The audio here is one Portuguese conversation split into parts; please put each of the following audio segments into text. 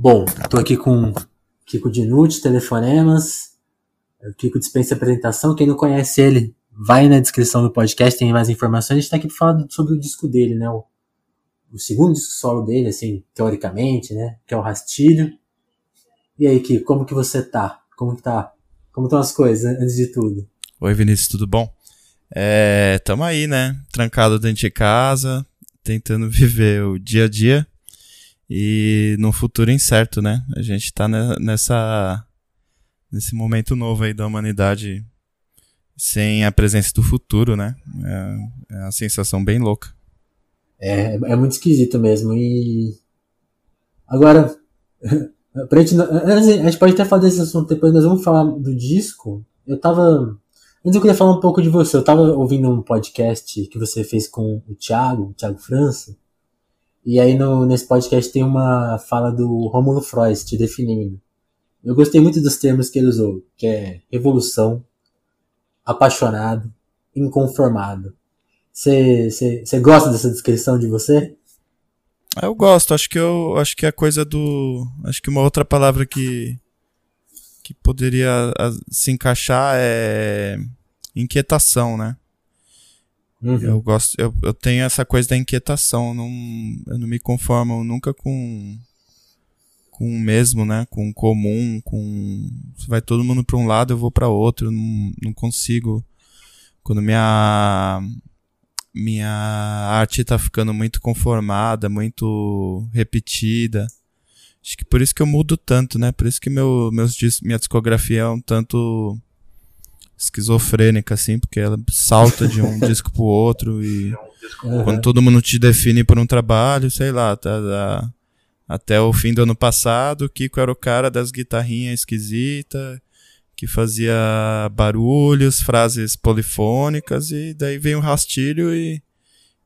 Bom, estou aqui com Kiko Dinucci, Telefonemas. O Kiko dispensa apresentação. Quem não conhece ele, vai na descrição do podcast, tem mais informações. A gente está aqui para falar sobre o disco dele, né? O, o, segundo disco solo dele, assim, teoricamente, né? Que é o Rastilho. E aí, Kiko, como que você tá? Como tá? Como estão as coisas, antes de tudo? Oi, Vinícius, tudo bom? É, tamo aí, né? Trancado dentro de casa, tentando viver o dia a dia e no futuro incerto, né? A gente tá nessa nesse momento novo aí da humanidade sem a presença do futuro, né? É, é uma sensação bem louca. É, é muito esquisito mesmo. E agora, pra gente, a gente pode até falar desse assunto depois, nós vamos falar do disco. Eu tava Antes eu queria falar um pouco de você. Eu tava ouvindo um podcast que você fez com o Thiago, o Thiago França. E aí no, nesse podcast tem uma fala do Romulo Freud te definindo. Eu gostei muito dos termos que ele usou, que é revolução, apaixonado, inconformado. Você gosta dessa descrição de você? Eu gosto, acho que eu acho que a coisa do. Acho que uma outra palavra que que poderia se encaixar é inquietação, né? Uhum. Eu gosto, eu, eu tenho essa coisa da inquietação, não, eu não me conformo nunca com com o mesmo, né? Com o comum, com vai todo mundo para um lado, eu vou para outro, não, não consigo. Quando minha minha arte tá ficando muito conformada, muito repetida, Acho que por isso que eu mudo tanto, né? Por isso que meu, meus, minha discografia é um tanto esquizofrênica, assim, porque ela salta de um disco pro outro e uhum. quando todo mundo te define por um trabalho, sei lá, tá, tá, até o fim do ano passado, o Kiko era o cara das guitarrinhas esquisitas, que fazia barulhos, frases polifônicas, e daí vem o rastilho e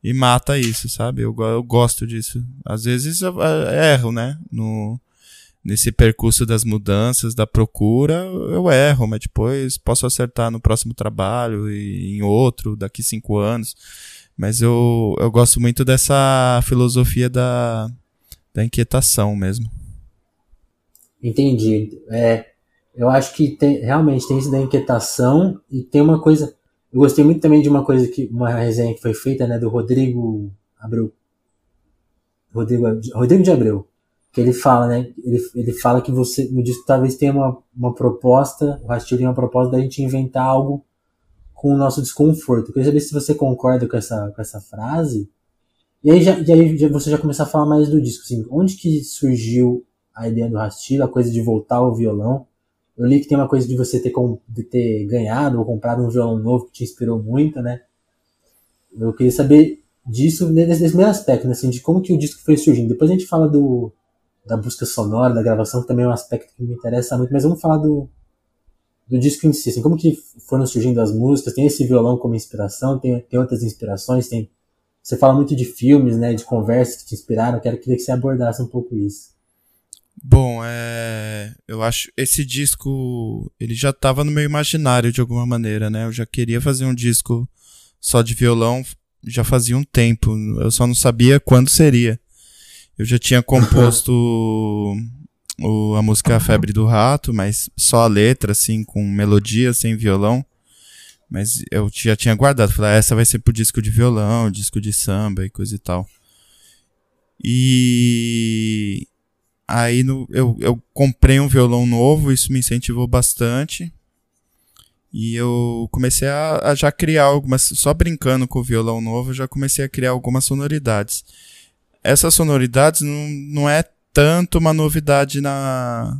e mata isso, sabe? Eu, eu gosto disso. Às vezes eu, eu erro, né? No, nesse percurso das mudanças, da procura, eu erro, mas depois posso acertar no próximo trabalho e em outro, daqui cinco anos. Mas eu, eu gosto muito dessa filosofia da, da inquietação mesmo. Entendi. É, eu acho que tem, realmente tem isso da inquietação e tem uma coisa eu gostei muito também de uma coisa que uma resenha que foi feita, né, do Rodrigo Abreu. Rodrigo, Rodrigo de Abreu. Que ele fala, né? Ele, ele fala que você no disco talvez tenha uma, uma proposta, o Rastilho uma proposta da gente inventar algo com o nosso desconforto. Eu queria saber se você concorda com essa, com essa frase. E aí, já, e aí já, você já começar a falar mais do disco, assim, onde que surgiu a ideia do Rastilho, a coisa de voltar ao violão? Eu li que tem uma coisa de você ter, com, de ter ganhado ou comprado um violão novo que te inspirou muito, né? Eu queria saber disso nesse, nesse mesmo aspecto, né? assim, de como que o disco foi surgindo. Depois a gente fala do, da busca sonora, da gravação, que também é um aspecto que me interessa muito, mas vamos falar do, do disco em si, assim, como que foram surgindo as músicas, tem esse violão como inspiração, tem, tem outras inspirações, tem... Você fala muito de filmes, né, de conversas que te inspiraram, quero queria que você abordasse um pouco isso. Bom, é, eu acho esse disco ele já estava no meu imaginário de alguma maneira, né? Eu já queria fazer um disco só de violão já fazia um tempo, eu só não sabia quando seria. Eu já tinha composto o, a música Febre do Rato, mas só a letra, assim, com melodia, sem violão. Mas eu já tinha guardado, falei, ah, essa vai ser pro disco de violão, disco de samba e coisa e tal. E Aí no, eu, eu comprei um violão novo, isso me incentivou bastante. E eu comecei a, a, já criar algumas, só brincando com o violão novo, já comecei a criar algumas sonoridades. Essas sonoridades não, não é tanto uma novidade na,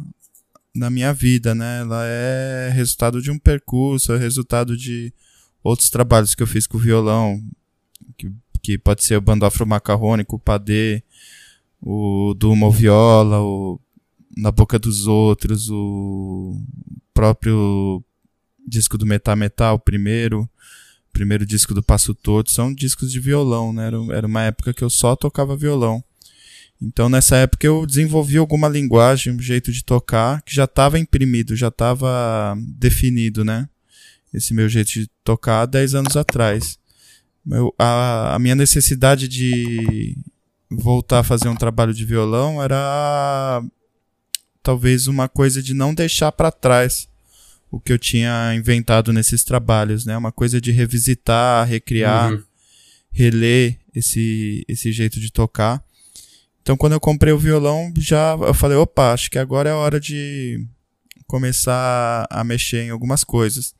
na minha vida, né? Ela é resultado de um percurso, é resultado de outros trabalhos que eu fiz com violão, que, que pode ser o bando afro-macarrônico, o padê, o Duma Viola, o Na Boca dos Outros, o próprio disco do Metal Metal, o primeiro, primeiro disco do Passo Todo, são discos de violão, né? Era, era uma época que eu só tocava violão. Então nessa época eu desenvolvi alguma linguagem, um jeito de tocar que já estava imprimido, já estava definido, né? Esse meu jeito de tocar há 10 anos atrás. Meu, a, a minha necessidade de voltar a fazer um trabalho de violão era talvez uma coisa de não deixar para trás o que eu tinha inventado nesses trabalhos, né? Uma coisa de revisitar, recriar, uhum. reler esse, esse jeito de tocar. Então, quando eu comprei o violão, já eu falei, opa, acho que agora é a hora de começar a mexer em algumas coisas.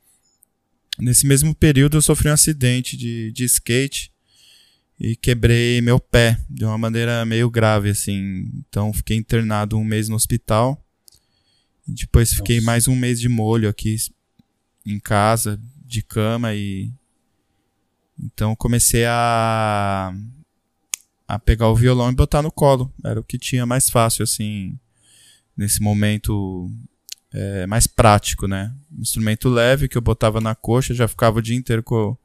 Nesse mesmo período, eu sofri um acidente de, de skate e quebrei meu pé de uma maneira meio grave, assim. Então, fiquei internado um mês no hospital. Depois fiquei Nossa. mais um mês de molho aqui em casa, de cama e então comecei a a pegar o violão e botar no colo. Era o que tinha mais fácil assim nesse momento é, mais prático, né? instrumento leve que eu botava na coxa, já ficava o dia inteiro com,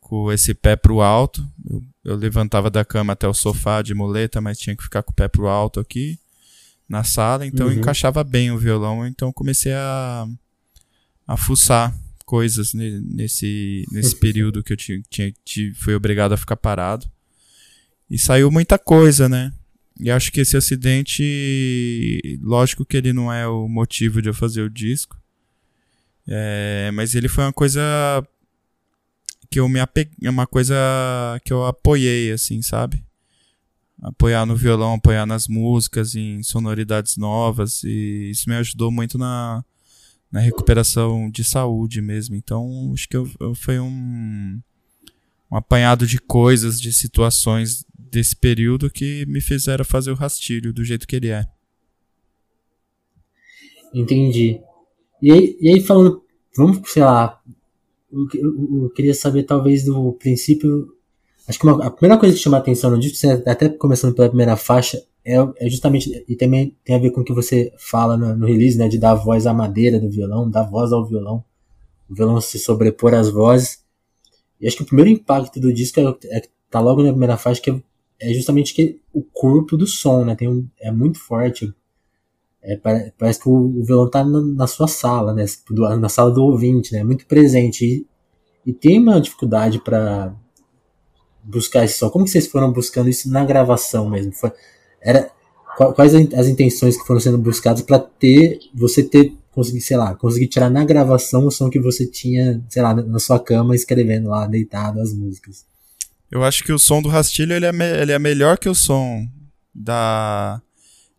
com esse pé pro alto. Eu, eu levantava da cama até o sofá de muleta, mas tinha que ficar com o pé pro alto aqui na sala, então uhum. encaixava bem o violão, então comecei a, a fuçar coisas nesse, nesse período que eu tinha, tinha, fui obrigado a ficar parado. E saiu muita coisa, né? E acho que esse acidente, lógico que ele não é o motivo de eu fazer o disco, é, mas ele foi uma coisa que eu me apeguei, uma coisa que eu apoiei, assim, sabe? Apoiar no violão, apoiar nas músicas, em sonoridades novas, e isso me ajudou muito na, na recuperação de saúde mesmo. Então, acho que eu, eu foi um, um apanhado de coisas, de situações desse período que me fizeram fazer o rastilho do jeito que ele é. Entendi. E aí, e aí falando, vamos, sei lá, eu, eu, eu queria saber talvez do princípio Acho que uma, a primeira coisa que chama atenção no disco, até começando pela primeira faixa, é, é, justamente, e também tem a ver com o que você fala no, no, release, né, de dar voz à madeira do violão, dar voz ao violão, o violão se sobrepor às vozes. E acho que o primeiro impacto do disco é, é tá logo na primeira faixa, que é, é justamente que o corpo do som, né, tem um, é muito forte. É, parece que o, o violão tá na, na, sua sala, né, na sala do ouvinte, né, muito presente. E, e tem uma dificuldade para buscar esse som? Como que vocês foram buscando isso na gravação mesmo? Foi, era quais as intenções que foram sendo buscadas para ter você ter conseguir, sei lá, conseguir tirar na gravação o som que você tinha, sei lá, na sua cama escrevendo lá deitado as músicas? Eu acho que o som do Rastilho ele é, me, ele é melhor que o som da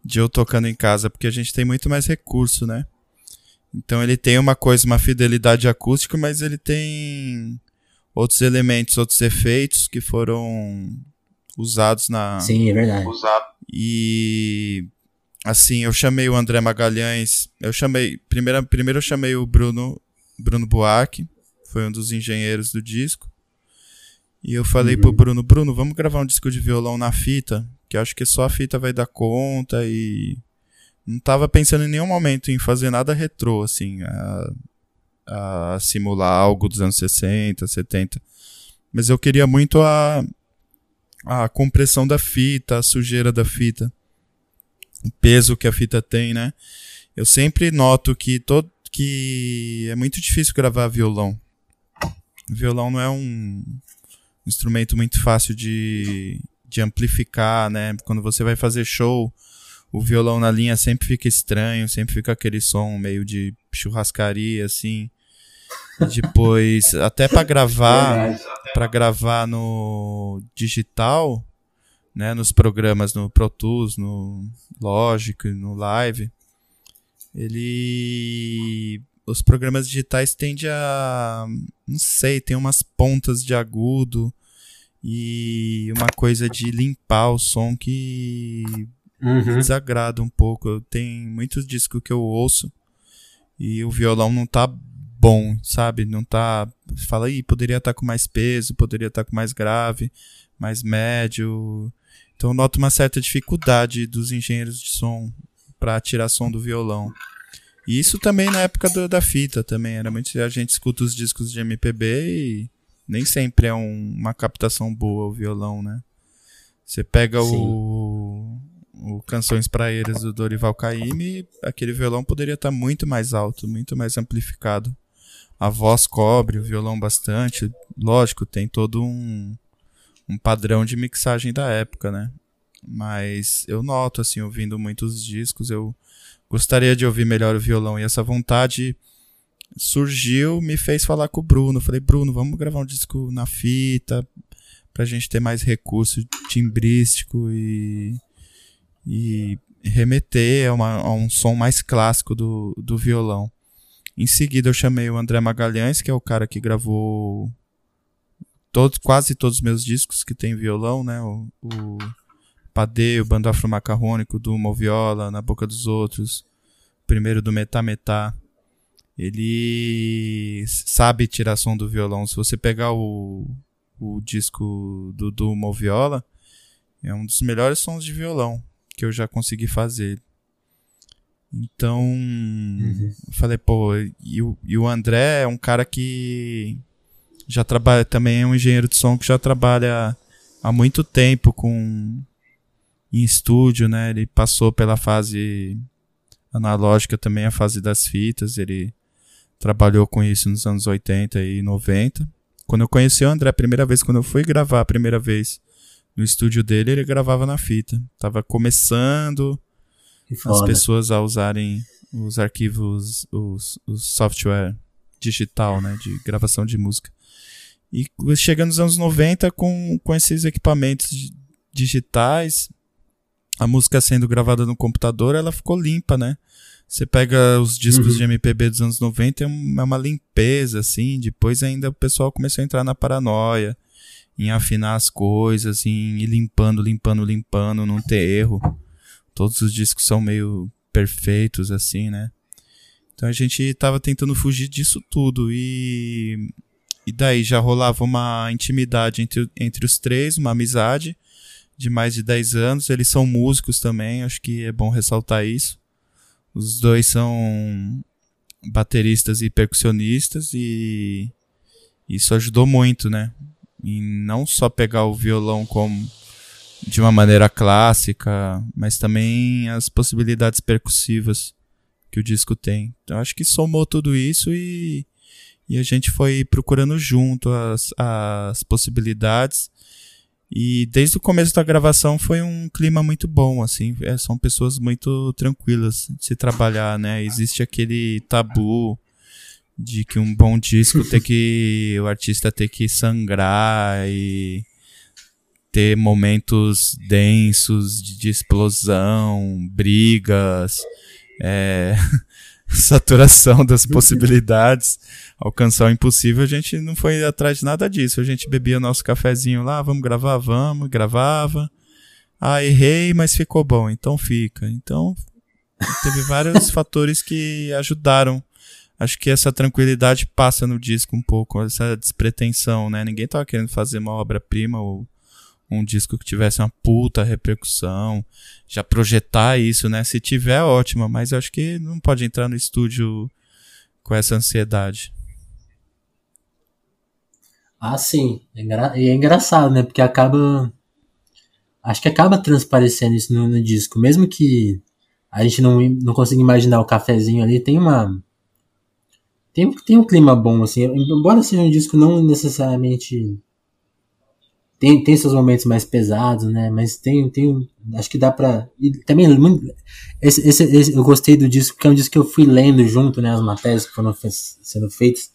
de eu tocando em casa, porque a gente tem muito mais recurso, né? Então ele tem uma coisa, uma fidelidade acústica, mas ele tem outros elementos, outros efeitos que foram usados na. Sim, é verdade. E assim, eu chamei o André Magalhães, eu chamei, primeiro, primeiro eu chamei o Bruno, Bruno Buarque, foi um dos engenheiros do disco. E eu falei uhum. pro Bruno, Bruno, vamos gravar um disco de violão na fita, que eu acho que só a fita vai dar conta e não tava pensando em nenhum momento em fazer nada retrô, assim. A, a simular algo dos anos 60, 70. Mas eu queria muito a, a compressão da fita, a sujeira da fita, o peso que a fita tem, né? Eu sempre noto que, todo, que é muito difícil gravar violão. violão não é um instrumento muito fácil de, de amplificar, né? Quando você vai fazer show, o violão na linha sempre fica estranho, sempre fica aquele som meio de churrascaria, assim. Depois, até para gravar, para gravar no digital, né, nos programas no Pro Tools, no Logic, no Live, ele os programas digitais tendem a não sei, tem umas pontas de agudo e uma coisa de limpar o som que uhum. desagrada um pouco. Tem muitos discos que eu ouço e o violão não tá bom, sabe? Não tá. Fala aí, poderia estar tá com mais peso, poderia estar tá com mais grave, mais médio. Então noto uma certa dificuldade dos engenheiros de som para tirar som do violão. E isso também na época do, da fita também. Era muito. A gente escuta os discos de MPB e nem sempre é um, uma captação boa o violão, né? Você pega o, o Canções Praeiras do Dorival Caymmi, aquele violão poderia estar tá muito mais alto, muito mais amplificado a voz cobre o violão bastante. Lógico, tem todo um, um padrão de mixagem da época, né? Mas eu noto, assim, ouvindo muitos discos, eu gostaria de ouvir melhor o violão. E essa vontade surgiu, me fez falar com o Bruno. Falei, Bruno, vamos gravar um disco na fita, pra gente ter mais recurso timbrístico e, e remeter a, uma, a um som mais clássico do, do violão. Em seguida eu chamei o André Magalhães, que é o cara que gravou todos, quase todos os meus discos que tem violão, né? O, o Padeio, Bando Afro-Macarrônico, do Moviola, Na Boca dos Outros, primeiro do Metá Metá. Ele sabe tirar som do violão. Se você pegar o, o disco do, do Moviola, é um dos melhores sons de violão que eu já consegui fazer. Então, uhum. eu falei, pô, e o, e o André é um cara que já trabalha, também é um engenheiro de som que já trabalha há muito tempo com em estúdio, né? Ele passou pela fase analógica também, a fase das fitas, ele trabalhou com isso nos anos 80 e 90. Quando eu conheci o André a primeira vez, quando eu fui gravar a primeira vez no estúdio dele, ele gravava na fita. Tava começando as pessoas a usarem os arquivos, os, os software digital, né, de gravação de música. E chegando nos anos 90 com, com esses equipamentos digitais, a música sendo gravada no computador, ela ficou limpa, né? Você pega os discos uhum. de MPB dos anos 90, é uma, é uma limpeza, assim. Depois ainda o pessoal começou a entrar na paranoia, em afinar as coisas, em ir limpando, limpando, limpando, não ter erro. Todos os discos são meio perfeitos, assim, né? Então a gente tava tentando fugir disso tudo e. E daí já rolava uma intimidade entre, entre os três, uma amizade de mais de 10 anos. Eles são músicos também, acho que é bom ressaltar isso. Os dois são bateristas e percussionistas e isso ajudou muito, né? E não só pegar o violão como de uma maneira clássica, mas também as possibilidades percussivas que o disco tem. Então acho que somou tudo isso e, e a gente foi procurando junto as, as possibilidades e desde o começo da gravação foi um clima muito bom, assim. É, são pessoas muito tranquilas de se trabalhar, né? Existe aquele tabu de que um bom disco tem que. o artista ter que sangrar e ter momentos densos de, de explosão, brigas, é, saturação das possibilidades alcançar o impossível, a gente não foi atrás de nada disso. A gente bebia nosso cafezinho lá, vamos gravar, vamos, gravava. Ah, errei, mas ficou bom, então fica. Então, teve vários fatores que ajudaram. Acho que essa tranquilidade passa no disco um pouco, essa despretensão, né? Ninguém tava querendo fazer uma obra-prima ou um disco que tivesse uma puta repercussão, já projetar isso, né? Se tiver, ótimo, mas eu acho que não pode entrar no estúdio com essa ansiedade. Ah, sim. É. E é engraçado, né? Porque acaba. Acho que acaba transparecendo isso no, no, disco. Mesmo que a gente não, não consiga imaginar o cafezinho ali, tem uma. Tem, tem um clima bom, assim. Embora seja um disco não necessariamente. Tem, tem seus momentos mais pesados, né? Mas tem. tem acho que dá pra. E também. Esse, esse, esse, eu gostei do disco, porque é um disco que eu fui lendo junto, né? As matérias que foram sendo feitas.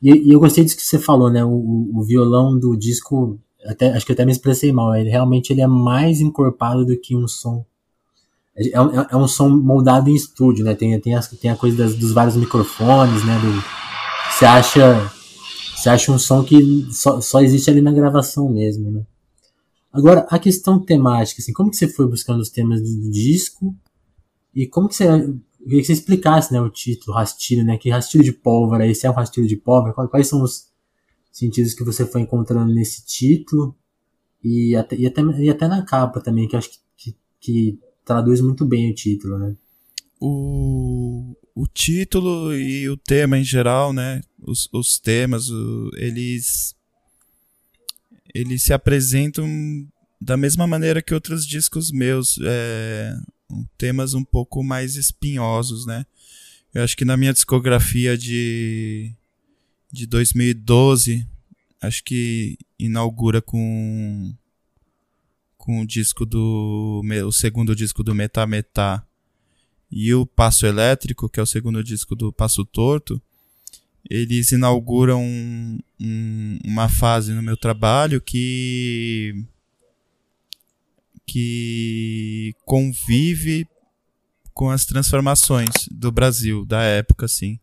E, e, eu gostei disso que você falou, né? O, o, violão do disco, até, acho que eu até me expressei mal. Ele realmente ele é mais encorpado do que um som. É, é, um, é um som moldado em estúdio, né? Tem, tem, as, tem a coisa das, dos vários microfones, né? Do, você acha você acha um som que só, só existe ali na gravação mesmo, né? Agora, a questão temática, assim, como que você foi buscando os temas do disco e como que você eu queria que você explicasse né, o título, rastilho, né? Que rastilho de pólvora, esse é um rastilho de pólvora? Quais são os sentidos que você foi encontrando nesse título? E até, e até, e até na capa também, que acho que, que, que traduz muito bem o título, né? O, o título e o tema em geral, né? Os, os temas, o, eles eles se apresentam da mesma maneira que outros discos meus. É, temas um pouco mais espinhosos, né? Eu acho que na minha discografia de, de 2012, acho que inaugura com com o disco do o segundo disco do Metá Metá, e o Passo Elétrico, que é o segundo disco do Passo Torto, eles inauguram um, um, uma fase no meu trabalho que que convive com as transformações do Brasil da época, assim.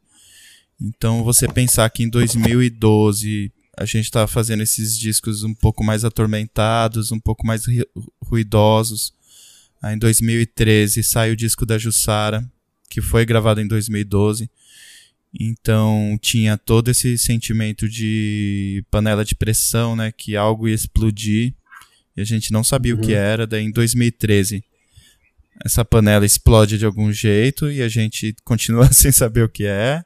Então, você pensar que em 2012 a gente estava fazendo esses discos um pouco mais atormentados, um pouco mais ruidosos. Aí, em 2013 sai o disco da Jussara, que foi gravado em 2012. Então tinha todo esse sentimento de panela de pressão, né? Que algo ia explodir e a gente não sabia uhum. o que uhum. era. Daí em 2013 essa panela explode de algum jeito e a gente continua sem saber o que é.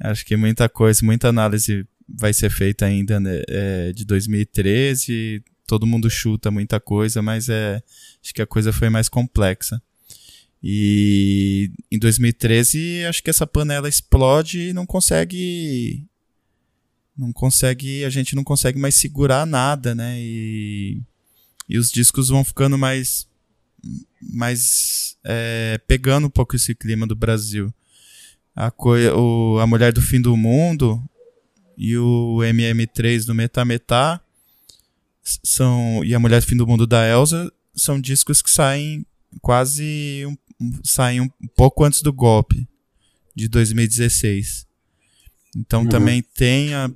Acho que muita coisa, muita análise vai ser feita ainda né, é, de 2013. Todo mundo chuta muita coisa, mas é, acho que a coisa foi mais complexa. E em 2013, acho que essa panela explode e não consegue. Não consegue. A gente não consegue mais segurar nada, né? E, e os discos vão ficando mais. mais é, pegando um pouco esse clima do Brasil a, o, a Mulher do Fim do Mundo e o MM3 do Metametá são e a Mulher do Fim do Mundo da Elsa são discos que saem quase um, saem um pouco antes do golpe de 2016. Então uhum. também tem a,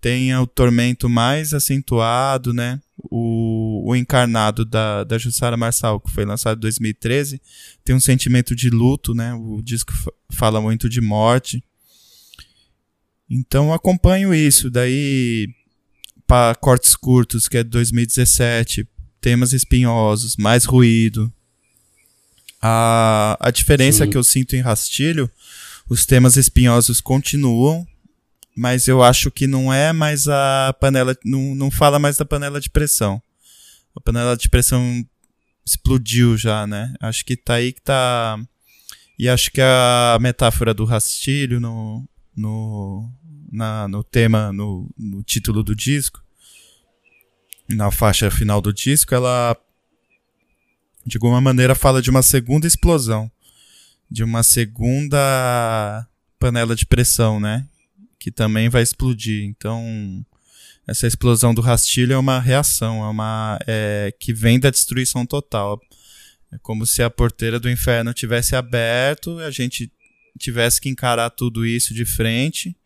tem o tormento mais acentuado, né? O, o encarnado da, da Jussara Marçal, que foi lançado em 2013, tem um sentimento de luto, né? O disco fala muito de morte. Então acompanho isso. Daí, para cortes curtos, que é de 2017, temas espinhosos, mais ruído. A, a diferença Sim. que eu sinto em Rastilho, os temas espinhosos continuam, mas eu acho que não é mais a panela, não, não fala mais da panela de pressão. A panela de pressão explodiu já, né? Acho que tá aí que tá. E acho que a metáfora do rastilho no, no, na, no tema, no, no título do disco, na faixa final do disco, ela de alguma maneira fala de uma segunda explosão, de uma segunda panela de pressão, né? que também vai explodir. Então, essa explosão do rastilho é uma reação, é uma é, que vem da destruição total. É como se a porteira do inferno tivesse aberto, a gente tivesse que encarar tudo isso de frente.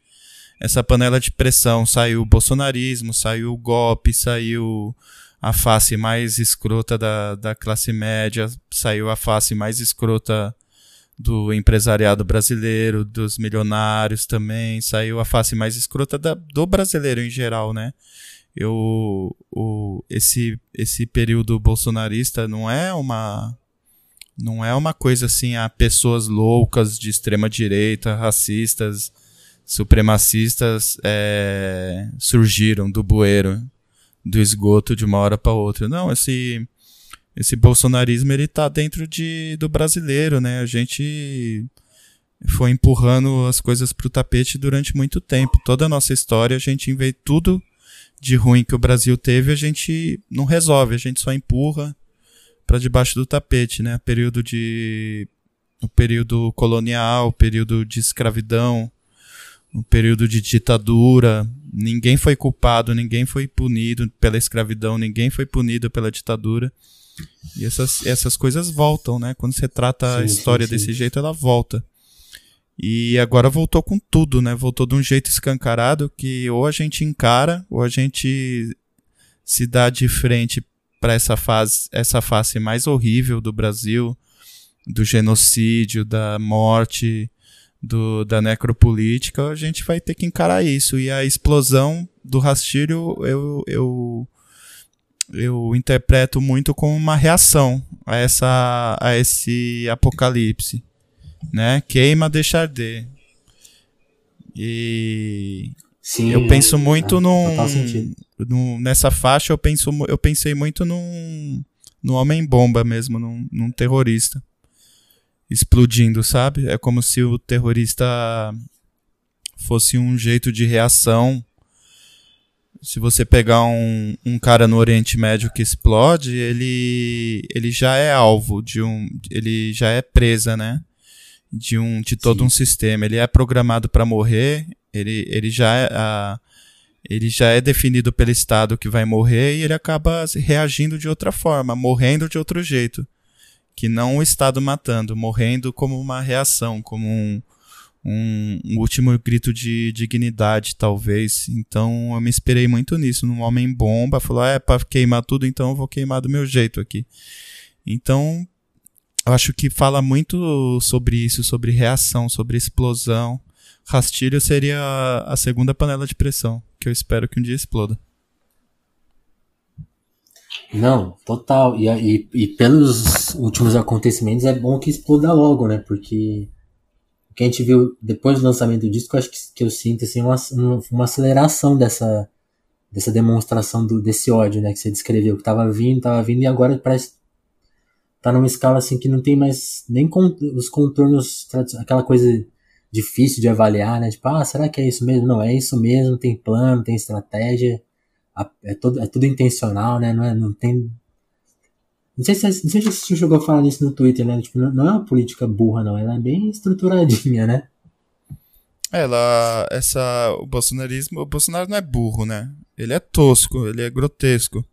Essa panela de pressão saiu o bolsonarismo, saiu o golpe, saiu a face mais escrota da, da classe média, saiu a face mais escrota do empresariado brasileiro, dos milionários também, saiu a face mais escrota da, do brasileiro em geral, né? Eu, o, esse, esse período bolsonarista não é uma não é uma coisa assim a pessoas loucas de extrema direita, racistas, supremacistas é, surgiram do bueiro, do esgoto de uma hora para outra. Não, esse esse bolsonarismo ele tá dentro de, do brasileiro, né? A gente foi empurrando as coisas pro tapete durante muito tempo. Toda a nossa história, a gente vê tudo de ruim que o Brasil teve, a gente não resolve, a gente só empurra para debaixo do tapete, né? Período de o período colonial, o período de escravidão, o período de ditadura, ninguém foi culpado, ninguém foi punido pela escravidão, ninguém foi punido pela ditadura. E essas, essas coisas voltam, né? Quando você trata sim, a história sim, sim. desse jeito, ela volta. E agora voltou com tudo, né? Voltou de um jeito escancarado que ou a gente encara, ou a gente se dá de frente para essa fase, essa face mais horrível do Brasil, do genocídio, da morte, do, da necropolítica, a gente vai ter que encarar isso. E a explosão do rastilho, eu, eu eu interpreto muito como uma reação a essa a esse apocalipse, né? Queima, deixa arder. E Sim, eu penso muito é, num, num, nessa faixa eu penso eu pensei muito num no homem bomba mesmo, num, num terrorista explodindo, sabe? É como se o terrorista fosse um jeito de reação se você pegar um, um cara no Oriente Médio que explode, ele, ele já é alvo de um. Ele já é presa, né? de um de todo Sim. um sistema. Ele é programado para morrer, ele, ele já é a, ele já é definido pelo Estado que vai morrer e ele acaba reagindo de outra forma, morrendo de outro jeito. Que não o Estado matando, morrendo como uma reação, como um, um, um último grito de dignidade, talvez. Então eu me inspirei muito nisso, num homem bomba, falou: ah, é para queimar tudo, então eu vou queimar do meu jeito aqui. Então, eu acho que fala muito sobre isso, sobre reação, sobre explosão. Rastilho seria a segunda panela de pressão, que eu espero que um dia exploda. Não, total. E, e, e pelos últimos acontecimentos é bom que exploda logo, né? Porque o que a gente viu depois do lançamento do disco, acho que, que eu sinto assim, uma, uma aceleração dessa, dessa demonstração do, desse ódio, né? Que você descreveu, que tava vindo, tava vindo, e agora parece tá numa escala assim que não tem mais nem os contornos, aquela coisa difícil de avaliar, né? Tipo, ah, será que é isso mesmo? Não, é isso mesmo, tem plano, tem estratégia, é tudo, é tudo intencional, né? Não, é, não tem. Não sei, se, não sei se você chegou a falar nisso no Twitter, né? Tipo, não é uma política burra, não. Ela é bem estruturadinha, né? Ela. Essa. O bolsonarismo. O Bolsonaro não é burro, né? Ele é tosco, ele é grotesco.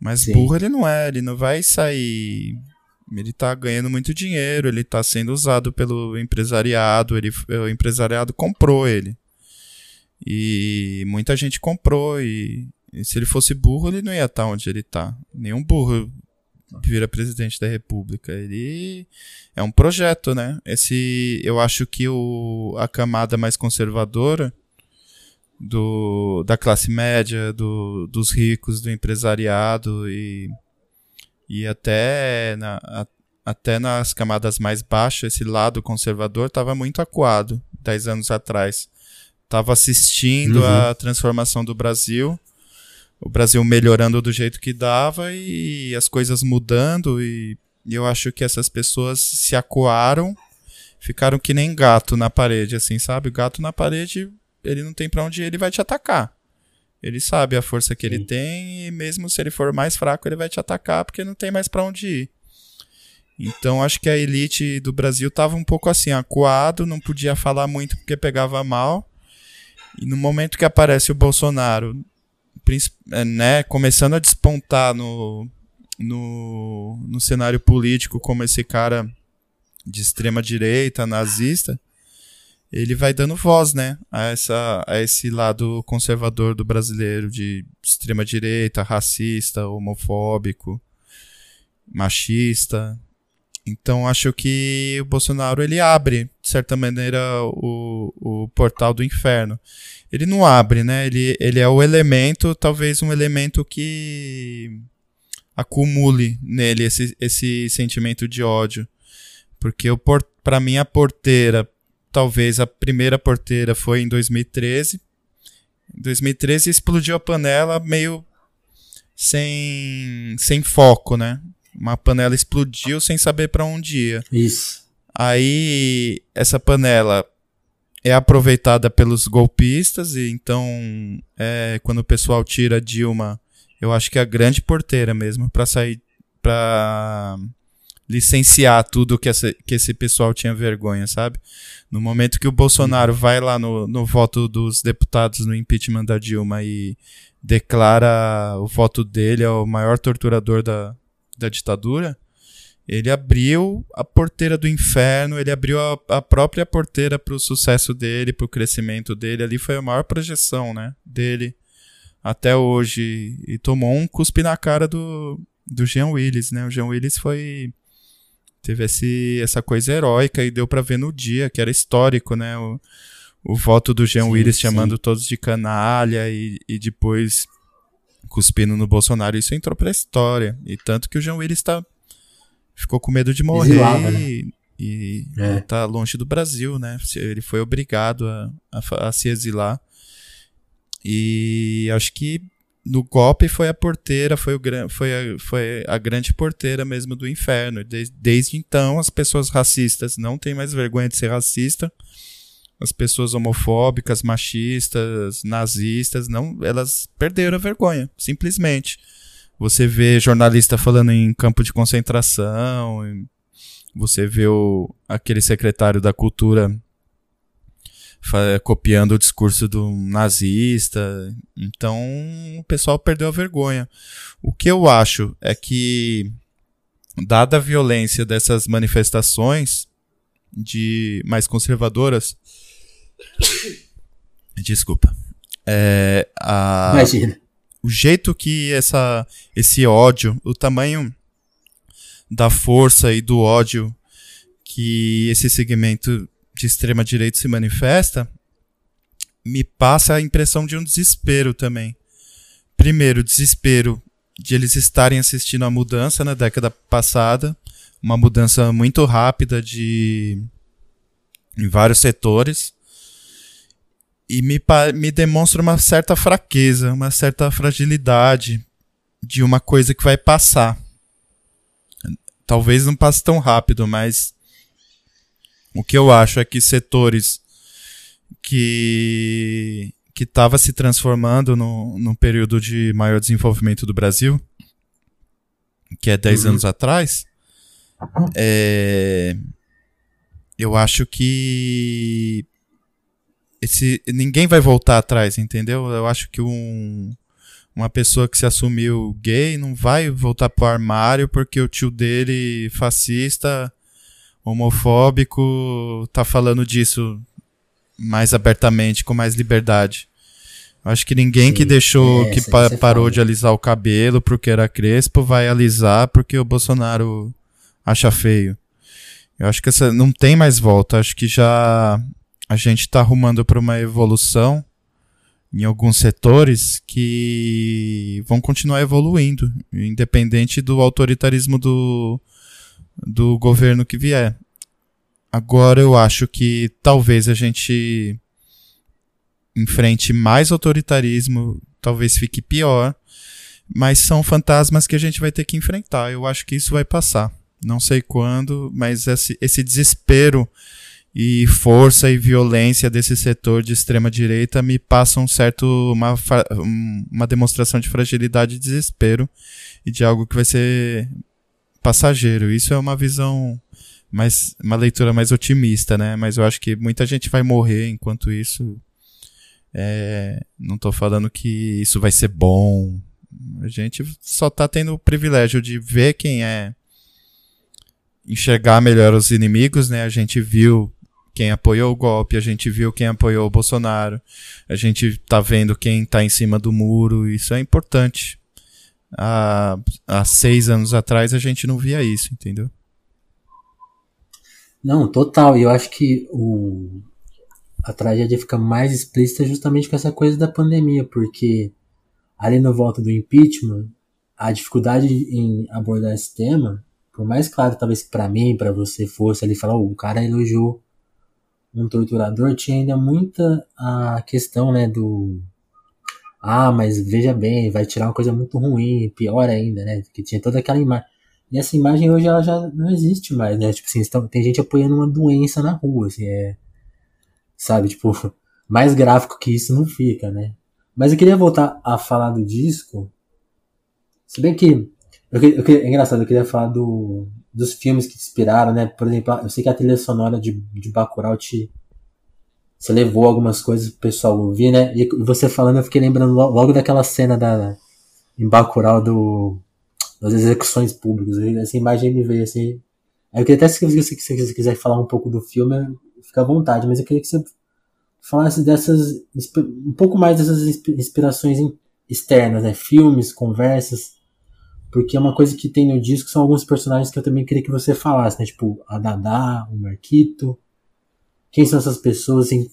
Mas Sim. burro ele não é, ele não vai sair ele está ganhando muito dinheiro, ele está sendo usado pelo empresariado, ele, o empresariado comprou ele. E muita gente comprou, e, e se ele fosse burro, ele não ia estar tá onde ele está. Nenhum burro vira presidente da república. Ele é um projeto, né? Esse, eu acho que o, a camada mais conservadora do, da classe média, do, dos ricos, do empresariado e e até, na, a, até nas camadas mais baixas, esse lado conservador estava muito acuado, dez anos atrás. Estava assistindo uhum. a transformação do Brasil, o Brasil melhorando do jeito que dava e as coisas mudando. E, eu acho que essas pessoas se acuaram, ficaram que nem gato na parede, assim, sabe? O gato na parede, ele não tem para onde ir, ele vai te atacar. Ele sabe a força que Sim. ele tem e mesmo se ele for mais fraco, ele vai te atacar porque não tem mais para onde ir. Então acho que a elite do Brasil tava um pouco assim, acuado, não podia falar muito porque pegava mal. E no momento que aparece o Bolsonaro, é, né, começando a despontar no, no, no cenário político como esse cara de extrema direita, nazista, ele vai dando voz, né, a, essa, a esse lado conservador do brasileiro, de extrema direita, racista, homofóbico, machista. Então acho que o Bolsonaro ele abre, de certa maneira, o, o portal do inferno. Ele não abre, né? Ele, ele é o elemento, talvez um elemento que acumule nele esse, esse sentimento de ódio. Porque para mim a porteira talvez a primeira porteira foi em 2013. Em 2013 explodiu a panela meio sem, sem foco, né? Uma panela explodiu sem saber para onde ia. Isso. Aí essa panela é aproveitada pelos golpistas e então é, quando o pessoal tira Dilma, eu acho que é a grande porteira mesmo para sair para licenciar tudo que, essa, que esse pessoal tinha vergonha, sabe? No momento que o Bolsonaro uhum. vai lá no, no voto dos deputados no impeachment da Dilma e declara o voto dele ao maior torturador da, da ditadura, ele abriu a porteira do inferno, ele abriu a, a própria porteira para o sucesso dele, para o crescimento dele. Ali foi a maior projeção né, dele até hoje. E tomou um cuspe na cara do, do Jean Willis. Né? O Jean Willis foi teve esse, essa coisa heróica e deu para ver no dia, que era histórico, né? O, o voto do Jean sim, Willis sim. chamando todos de canalha e, e depois cuspindo no Bolsonaro. Isso entrou pra história. E tanto que o Jean Willis tá, ficou com medo de morrer Exilado, né? e, e é. tá longe do Brasil, né? Ele foi obrigado a, a, a se exilar. E acho que no golpe foi a porteira, foi, o, foi, a, foi a grande porteira mesmo do inferno. Desde, desde então, as pessoas racistas não têm mais vergonha de ser racista. As pessoas homofóbicas, machistas, nazistas, não, elas perderam a vergonha, simplesmente. Você vê jornalista falando em campo de concentração, Você vê o, aquele secretário da cultura copiando o discurso do nazista. Então o pessoal perdeu a vergonha. O que eu acho é que, dada a violência dessas manifestações de mais conservadoras. Desculpa. É, a, Imagina. O jeito que essa, esse ódio, o tamanho da força e do ódio que esse segmento de extrema direita se manifesta, me passa a impressão de um desespero também. Primeiro, desespero de eles estarem assistindo a mudança na década passada, uma mudança muito rápida de em vários setores e me, me demonstra uma certa fraqueza, uma certa fragilidade de uma coisa que vai passar. Talvez não passe tão rápido, mas o que eu acho é que setores que que estava se transformando no, no período de maior desenvolvimento do Brasil, que é 10 uhum. anos atrás, é, eu acho que esse ninguém vai voltar atrás, entendeu? Eu acho que um, uma pessoa que se assumiu gay não vai voltar pro armário porque o tio dele fascista homofóbico tá falando disso mais abertamente, com mais liberdade. Acho que ninguém Sim, que deixou, é, que pa parou fala. de alisar o cabelo porque era crespo, vai alisar porque o Bolsonaro acha feio. Eu acho que essa não tem mais volta. Acho que já a gente está arrumando para uma evolução em alguns setores que vão continuar evoluindo, independente do autoritarismo do, do governo que vier. Agora eu acho que talvez a gente enfrente mais autoritarismo, talvez fique pior, mas são fantasmas que a gente vai ter que enfrentar. Eu acho que isso vai passar. Não sei quando, mas esse, esse desespero e força e violência desse setor de extrema direita me passam um certo uma, uma demonstração de fragilidade e desespero e de algo que vai ser passageiro. Isso é uma visão mais uma leitura mais otimista, né? Mas eu acho que muita gente vai morrer enquanto isso. É, não estou falando que isso vai ser bom. A gente só está tendo o privilégio de ver quem é enxergar melhor os inimigos, né? A gente viu quem apoiou o golpe, a gente viu quem apoiou o Bolsonaro, a gente tá vendo quem tá em cima do muro, isso é importante há, há seis anos atrás a gente não via isso, entendeu? Não, total. E eu acho que o, a tragédia fica mais explícita justamente com essa coisa da pandemia, porque ali no volta do impeachment, a dificuldade em abordar esse tema, por mais claro talvez que para mim, para você fosse ali falar, oh, o cara elogiou um torturador, tinha ainda muita a questão, né, do ah, mas veja bem, vai tirar uma coisa muito ruim, pior ainda, né? Que tinha toda aquela imagem. E essa imagem hoje ela já não existe mais, né? Tipo assim, tem gente apoiando uma doença na rua, assim, é. Sabe, tipo, mais gráfico que isso não fica, né? Mas eu queria voltar a falar do disco. Se bem que. Eu, eu, é engraçado, eu queria falar do, dos filmes que te inspiraram, né? Por exemplo, eu sei que a trilha sonora de, de Bacurau te, você levou algumas coisas pro pessoal ouvir, né? E você falando, eu fiquei lembrando logo daquela cena da em Bacurau do das execuções públicas. Essa imagem me veio assim. Eu queria até se você, se você quiser falar um pouco do filme, fica à vontade, mas eu queria que você falasse dessas um pouco mais dessas inspirações externas, né? Filmes, conversas, porque é uma coisa que tem no disco são alguns personagens que eu também queria que você falasse, né? Tipo a Dada, o Marquito, quem são essas pessoas? Assim?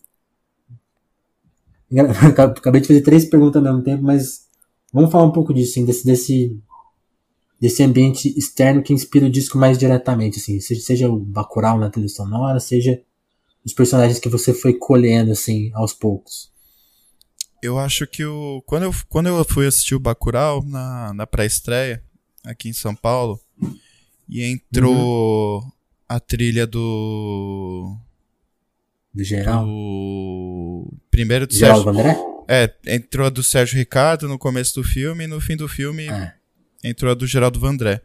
Acabei de fazer três perguntas ao mesmo tempo, mas vamos falar um pouco disso, assim, desse, desse, desse ambiente externo que inspira o disco mais diretamente, assim, seja o Bacurau na trilha sonora, seja os personagens que você foi colhendo, assim, aos poucos. Eu acho que o, quando, eu, quando eu fui assistir o Bacurau na, na pré-estreia, aqui em São Paulo, e entrou uhum. a trilha do do geral? Do... Primeiro do geral Sérgio. André? É, entrou a do Sérgio Ricardo no começo do filme e no fim do filme é. entrou a do Geraldo Vandré.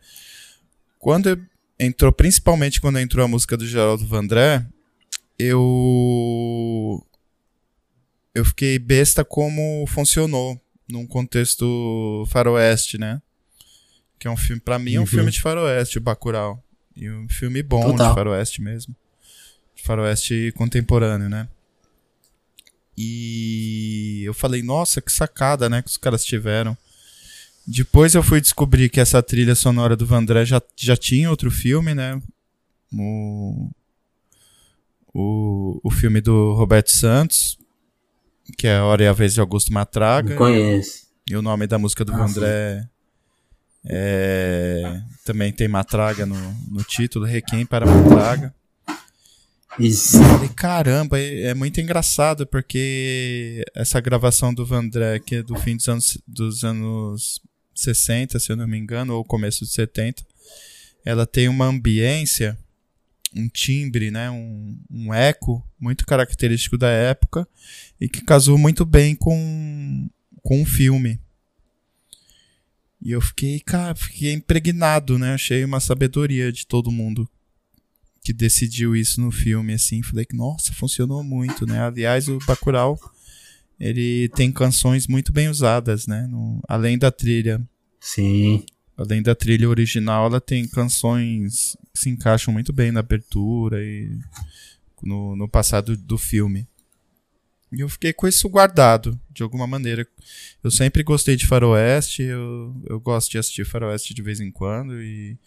Quando entrou, principalmente quando entrou a música do Geraldo Vandré, eu eu fiquei besta como funcionou num contexto faroeste, né? Que é um filme, para mim, é um uhum. filme de faroeste, o Bacurau. E um filme bom Total. de faroeste mesmo. De faroeste contemporâneo, né? E eu falei, nossa, que sacada, né, que os caras tiveram. Depois eu fui descobrir que essa trilha sonora do Vandré já, já tinha outro filme, né? O, o, o filme do Roberto Santos, que é A Hora e a Vez de Augusto Matraga. Não conheço. E o nome da música do ah, Vandré é, também tem Matraga no, no título, Requiem para Matraga. Isso. Falei, caramba, é, é, muito engraçado porque essa gravação do Vandré, que é do fim dos anos, dos anos 60, se eu não me engano, ou começo de 70, ela tem uma ambiência, um timbre, né, um, um eco muito característico da época e que casou muito bem com, com o filme. E eu fiquei, cara, fiquei impregnado, né? Achei uma sabedoria de todo mundo que decidiu isso no filme, assim. Falei que, nossa, funcionou muito, né? Aliás, o Bacurau, ele tem canções muito bem usadas, né? No, além da trilha. Sim. Além da trilha original, ela tem canções que se encaixam muito bem na abertura e no, no passado do filme. E eu fiquei com isso guardado, de alguma maneira. Eu sempre gostei de faroeste, eu, eu gosto de assistir faroeste de vez em quando e...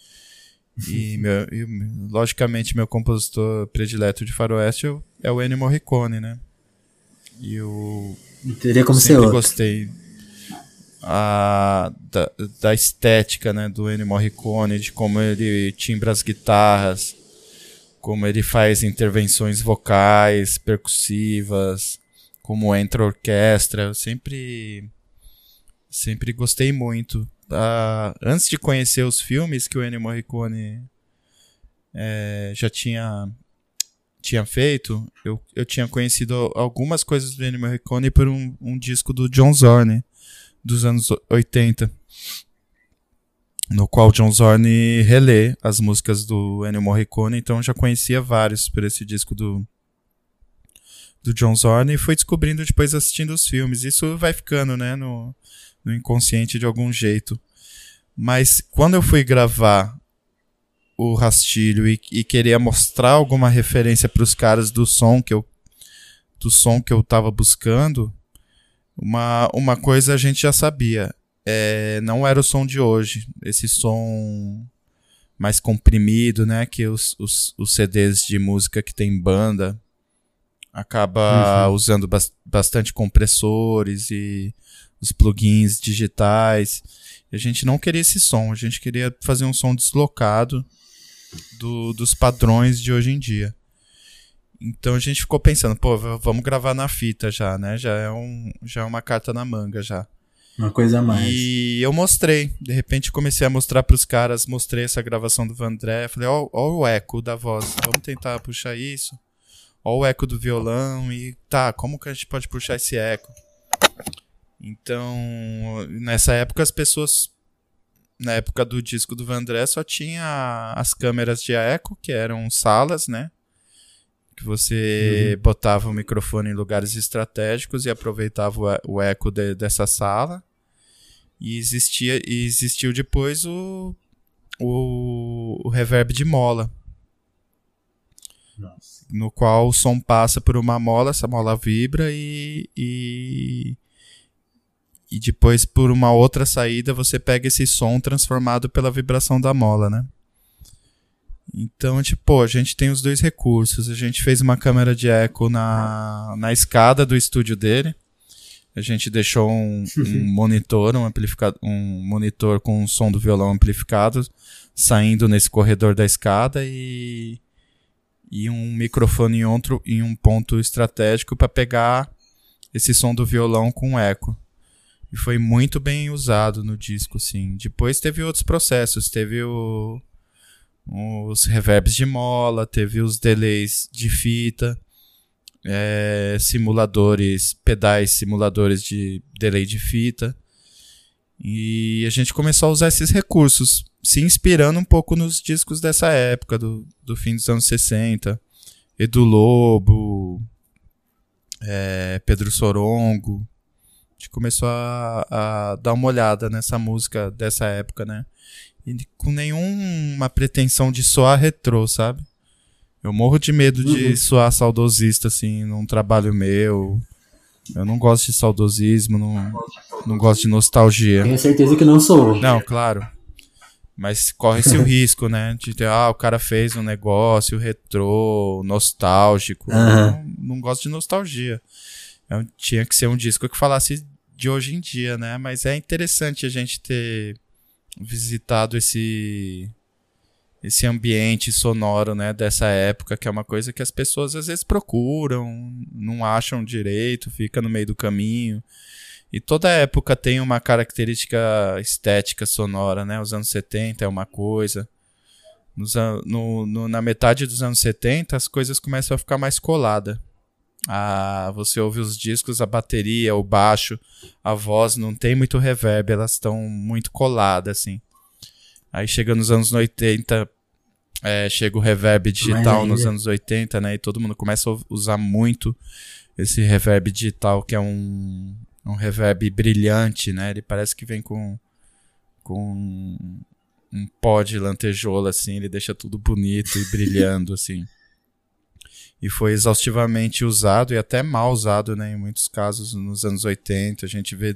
E, meu, e, logicamente, meu compositor predileto de faroeste é o Ennio Morricone, né? E eu Teria como sempre ser outro. gostei a, da, da estética né, do Ennio Morricone, de como ele timbra as guitarras, como ele faz intervenções vocais, percussivas, como entra a orquestra. Eu sempre, sempre gostei muito antes de conhecer os filmes que o Ennio Morricone é, já tinha tinha feito, eu, eu tinha conhecido algumas coisas do Ennio Morricone por um, um disco do John Zorn, dos anos 80, no qual John Zorn relê as músicas do Ennio Morricone, então já conhecia vários por esse disco do, do John Zorn e fui descobrindo depois assistindo os filmes. Isso vai ficando, né, no, no inconsciente de algum jeito. Mas quando eu fui gravar o rastilho e, e queria mostrar alguma referência para os caras do som que eu do som que eu estava buscando, uma, uma coisa a gente já sabia, é, não era o som de hoje, esse som mais comprimido, né, que os, os, os CDs de música que tem banda acaba uhum. usando bastante compressores e os plugins digitais. E a gente não queria esse som, a gente queria fazer um som deslocado do, dos padrões de hoje em dia. Então a gente ficou pensando, pô, vamos gravar na fita já, né? Já é, um, já é uma carta na manga já. Uma coisa a mais. E eu mostrei, de repente comecei a mostrar para os caras, mostrei essa gravação do Vandré, falei, ó, ó o eco da voz, vamos tentar puxar isso. Ó o eco do violão e tá, como que a gente pode puxar esse eco? Então, nessa época as pessoas na época do disco do Vandré só tinha as câmeras de eco, que eram salas, né? Que você uhum. botava o microfone em lugares estratégicos e aproveitava o, eco de, dessa sala. E existia e existiu depois o, o, o reverb de mola. Nossa. No qual o som passa por uma mola, essa mola vibra e, e e depois por uma outra saída você pega esse som transformado pela vibração da mola, né? Então, tipo, a gente tem os dois recursos. A gente fez uma câmera de eco na, na escada do estúdio dele. A gente deixou um, um monitor, um amplificador, um monitor com o som do violão amplificado saindo nesse corredor da escada e, e um microfone em, outro, em um ponto estratégico para pegar esse som do violão com eco. E foi muito bem usado no disco, assim. Depois teve outros processos. Teve o, os reverbs de mola, teve os delays de fita, é, simuladores, pedais simuladores de delay de fita. E a gente começou a usar esses recursos se inspirando um pouco nos discos dessa época, do, do fim dos anos 60. Edu Lobo, é, Pedro Sorongo. A gente começou a, a, dar uma olhada nessa música dessa época, né? E com nenhuma pretensão de soar retrô, sabe? Eu morro de medo uhum. de soar saudosista, assim, num trabalho meu. Eu não gosto de saudosismo, não, não gosto de nostalgia. Tenho certeza que não sou. Não, claro. Mas corre-se o risco, né? De ter, ah, o cara fez um negócio retrô, nostálgico. Uhum. Não, não, gosto de nostalgia. Eu, tinha que ser um disco que falasse de hoje em dia, né? Mas é interessante a gente ter visitado esse esse ambiente sonoro, né, dessa época, que é uma coisa que as pessoas às vezes procuram, não acham direito, fica no meio do caminho. E toda época tem uma característica estética sonora, né? Os anos 70 é uma coisa. Nos, no, no, na metade dos anos 70, as coisas começam a ficar mais colada. Ah, você ouve os discos, a bateria, o baixo, a voz não tem muito reverb, elas estão muito coladas, assim. Aí chega nos anos 80, é, chega o reverb digital nos anos 80, né? E todo mundo começa a usar muito esse reverb digital, que é um, um reverb brilhante, né? Ele parece que vem com, com um pó de lantejoula, assim, ele deixa tudo bonito e brilhando, assim. E foi exaustivamente usado e até mal usado, né? Em muitos casos, nos anos 80, a gente vê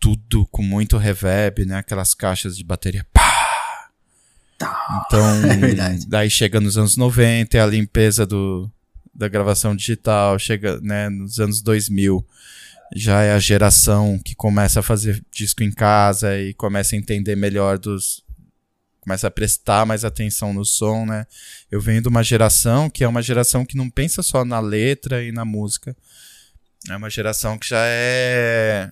tudo com muito reverb, né? Aquelas caixas de bateria. Pá! Tá. Então, é daí chega nos anos 90, é a limpeza do, da gravação digital, chega né, nos anos 2000, já é a geração que começa a fazer disco em casa e começa a entender melhor dos. Começa a prestar mais atenção no som, né? Eu venho de uma geração que é uma geração que não pensa só na letra e na música. É uma geração que já é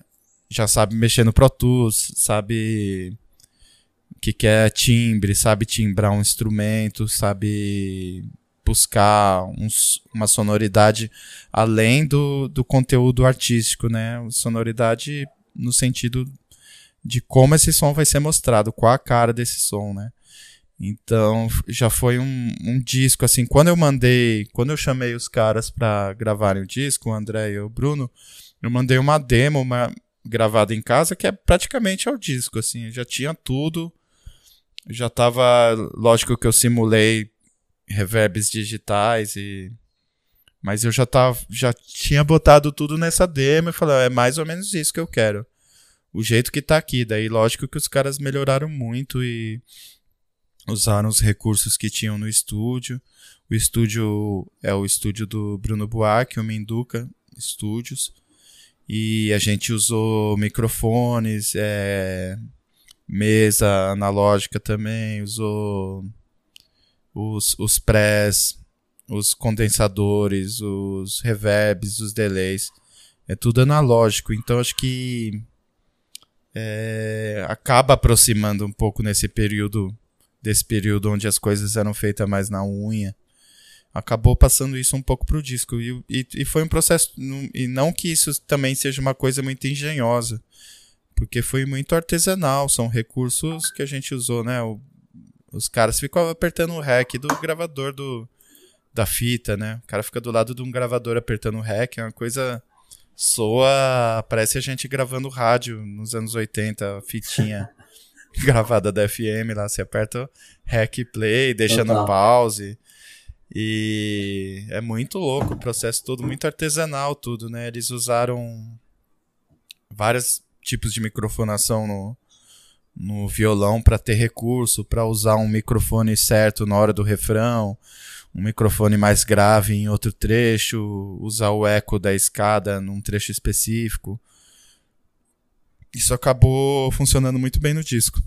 já sabe mexer no Pro Tools, sabe o que, que é timbre, sabe timbrar um instrumento, sabe buscar uns, uma sonoridade além do, do conteúdo artístico, né? Sonoridade no sentido de como esse som vai ser mostrado, qual a cara desse som, né? Então já foi um, um disco assim. Quando eu mandei, quando eu chamei os caras para gravarem o disco, o André e o Bruno, eu mandei uma demo, uma, gravado em casa, que é praticamente ao disco, assim, já tinha tudo, já tava, lógico que eu simulei reverbs digitais e mas eu já tava, já tinha botado tudo nessa demo e falei, é mais ou menos isso que eu quero. O jeito que tá aqui, daí lógico que os caras melhoraram muito e usaram os recursos que tinham no estúdio. O estúdio é o estúdio do Bruno Buarque, o Minduca Studios. E a gente usou microfones, é, mesa analógica também, usou os, os prés, os condensadores, os reverbs, os delays. É tudo analógico, então acho que é, acaba aproximando um pouco nesse período, desse período onde as coisas eram feitas mais na unha acabou passando isso um pouco pro disco. E, e, e, foi um processo. E não que isso também seja uma coisa muito engenhosa, porque foi muito artesanal, são recursos que a gente usou, né? O, os caras ficam apertando o REC do gravador do, da fita, né? O cara fica do lado de um gravador apertando o REC, é uma coisa. Soa. Parece a gente gravando rádio nos anos 80, a fitinha. gravada da FM lá, você aperta REC play, deixa no pause. E é muito louco o processo todo, muito artesanal tudo, né? Eles usaram vários tipos de microfonação no, no violão para ter recurso, para usar um microfone certo na hora do refrão, um microfone mais grave em outro trecho, usar o eco da escada num trecho específico. Isso acabou funcionando muito bem no disco.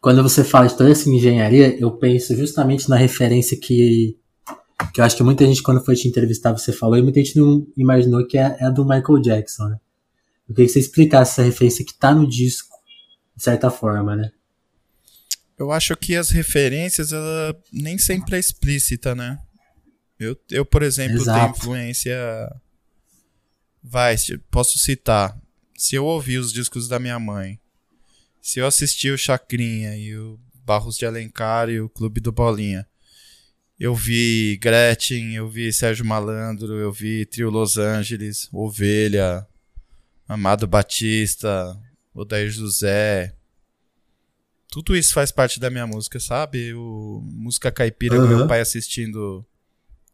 Quando você fala de toda essa engenharia, eu penso justamente na referência que, que eu acho que muita gente, quando foi te entrevistar, você falou, e muita gente não imaginou que é, é do Michael Jackson, né? Eu queria que você explicasse essa referência que tá no disco, de certa forma, né? Eu acho que as referências, ela nem sempre é explícita, né? Eu, eu por exemplo, Exato. tenho influência. Vai, posso citar se eu ouvir os discos da minha mãe, se eu assistir o Chacrinha e o Barros de Alencar e o Clube do Bolinha, eu vi Gretchen, eu vi Sérgio Malandro, eu vi Trio Los Angeles, Ovelha, Amado Batista, Odair José. Tudo isso faz parte da minha música, sabe? O, música caipira uhum. com meu pai assistindo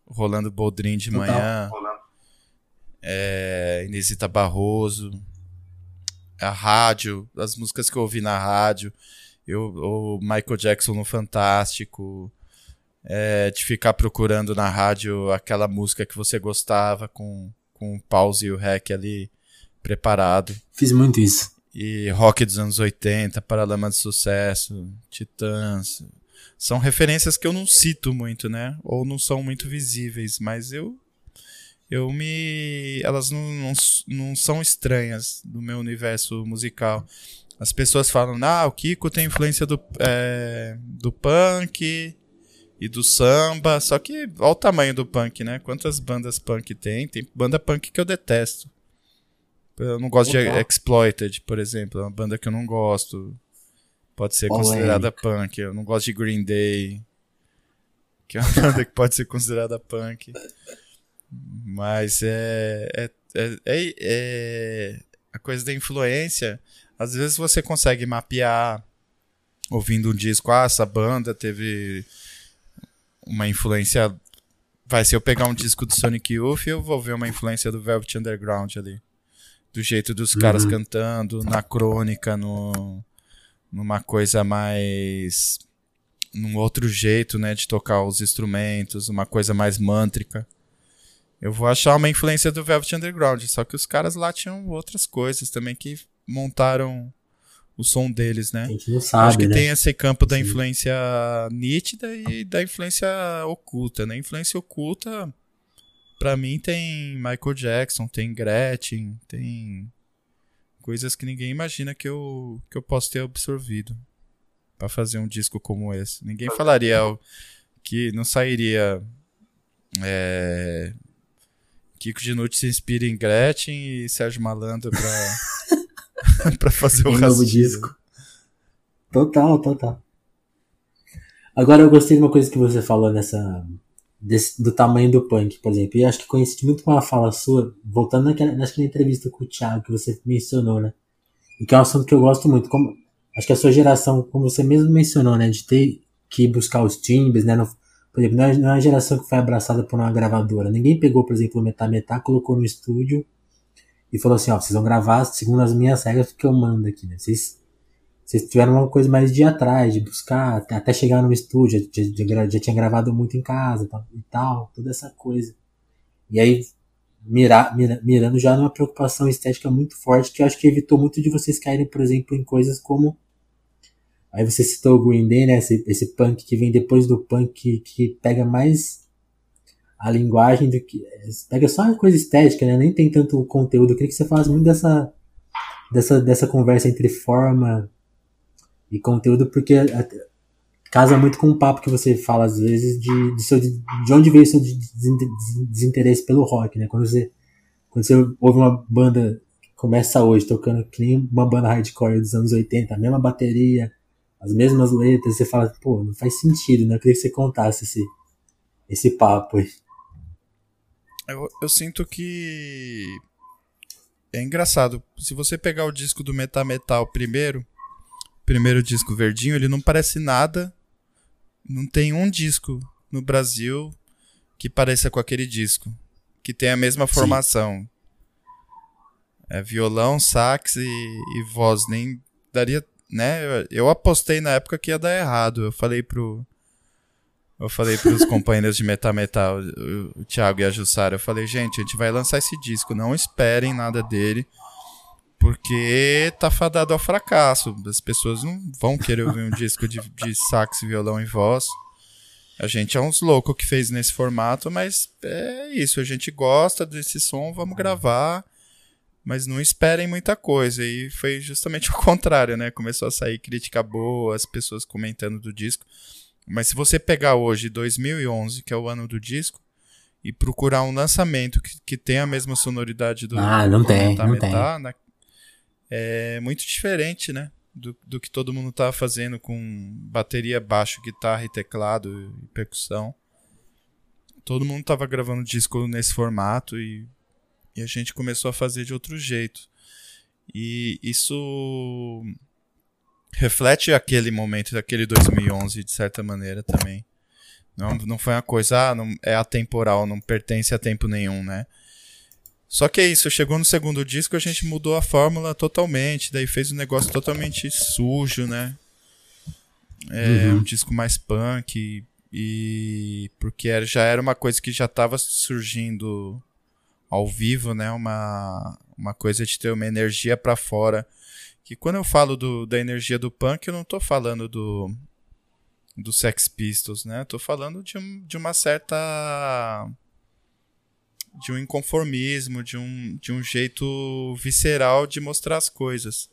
Rolando Boldrin de manhã. É, Inesita Barroso. A rádio, as músicas que eu ouvi na rádio. Eu, o Michael Jackson no Fantástico é, de ficar procurando na rádio aquela música que você gostava com, com o pause e o rec ali preparado. Fiz muito isso. E rock dos anos 80, Paralama de Sucesso, Titãs. São referências que eu não cito muito, né? Ou não são muito visíveis, mas eu eu me elas não, não, não são estranhas do meu universo musical. As pessoas falam, ah, o Kiko tem influência do, é, do punk, e do samba. Só que olha o tamanho do punk, né? Quantas bandas punk tem? Tem banda punk que eu detesto. Eu não gosto de Exploited, por exemplo. É uma banda que eu não gosto. Pode ser considerada punk. Eu não gosto de Green Day. Que é uma banda que pode ser considerada punk. Mas é, é, é, é, é a coisa da influência. Às vezes você consegue mapear ouvindo um disco, ah, essa banda teve uma influência. Vai, se eu pegar um disco do Sonic Youth, eu vou ver uma influência do Velvet Underground ali. Do jeito dos caras uhum. cantando, na crônica, no, numa coisa mais. num outro jeito, né, de tocar os instrumentos, uma coisa mais mântrica. Eu vou achar uma influência do Velvet Underground, só que os caras lá tinham outras coisas também que montaram o som deles, né? A gente não sabe, Acho que né? tem esse campo da influência nítida e da influência oculta, né? Influência oculta, para mim, tem Michael Jackson, tem Gretchen, tem coisas que ninguém imagina que eu, que eu posso ter absorvido para fazer um disco como esse. Ninguém falaria que não sairia é, Kiko Dinucci se inspira em Gretchen e Sérgio Malandro pra pra fazer o um novo disco. Total, total. Agora eu gostei de uma coisa que você falou nessa. Desse, do tamanho do punk, por exemplo. E acho que coincide muito com uma fala sua, voltando naquela, entrevista com o Thiago que você mencionou, né? E que é um assunto que eu gosto muito. Como, acho que a sua geração, como você mesmo mencionou, né? De ter que buscar os timbres, né? Por exemplo, não é, não é uma geração que foi abraçada por uma gravadora. Ninguém pegou, por exemplo, o Metá Metá, colocou no estúdio e falou assim, ó, vocês vão gravar segundo as minhas regras que eu mando aqui, né? Vocês, vocês tiveram uma coisa mais de ir atrás, de buscar, até chegar no estúdio, já, já, já tinha gravado muito em casa e tal, toda essa coisa. E aí, mirar, mira, mirando já numa preocupação estética muito forte, que eu acho que evitou muito de vocês caírem, por exemplo, em coisas como Aí você citou o Green Day, né? Esse, esse punk que vem depois do punk que, que pega mais a linguagem do que. Pega só uma coisa estética, né? Nem tem tanto conteúdo. Eu queria que você falasse muito dessa, dessa, dessa conversa entre forma e conteúdo, porque casa muito com o papo que você fala às vezes de, de, seu, de onde veio seu desinteresse pelo rock, né? Quando você, quando você ouve uma banda que começa hoje tocando que nem uma banda hardcore dos anos 80, a mesma bateria, as mesmas letras, você fala, pô, não faz sentido, né? Eu queria que você contasse esse, esse papo aí. Eu, eu sinto que. É engraçado. Se você pegar o disco do Metal Metal primeiro, primeiro disco verdinho, ele não parece nada. Não tem um disco no Brasil que pareça com aquele disco. Que tem a mesma formação. Sim. É violão, sax e, e voz. Nem daria. Né? Eu apostei na época que ia dar errado. Eu falei pro, eu falei pros companheiros de Metal Metal, o, o Thiago e a Jussara, eu falei, gente, a gente vai lançar esse disco, não esperem nada dele, porque tá fadado ao fracasso. As pessoas não vão querer ouvir um disco de, de sax, violão e voz. A gente é uns loucos que fez nesse formato, mas é isso, a gente gosta desse som, vamos gravar, mas não esperem muita coisa. E foi justamente o contrário, né? Começou a sair crítica boa, as pessoas comentando do disco. Mas se você pegar hoje 2011, que é o ano do disco, e procurar um lançamento que, que tem a mesma sonoridade do Ah, não tem, não tem. Na, é muito diferente, né? Do, do que todo mundo tava fazendo com bateria, baixo, guitarra e teclado e percussão. Todo mundo tava gravando disco nesse formato e, e a gente começou a fazer de outro jeito. E isso reflete aquele momento, daquele 2011, de certa maneira também. Não, não foi uma coisa, ah, não, é atemporal, não pertence a tempo nenhum, né? Só que é isso, chegou no segundo disco, a gente mudou a fórmula totalmente, daí fez um negócio totalmente sujo, né? É uhum. um disco mais punk e, e porque era, já era uma coisa que já estava surgindo ao vivo, né? Uma, uma coisa de ter uma energia para fora. Que quando eu falo do, da energia do punk, eu não tô falando do do Sex Pistols, né? Eu tô falando de, de uma certa de um inconformismo, de um, de um jeito visceral de mostrar as coisas.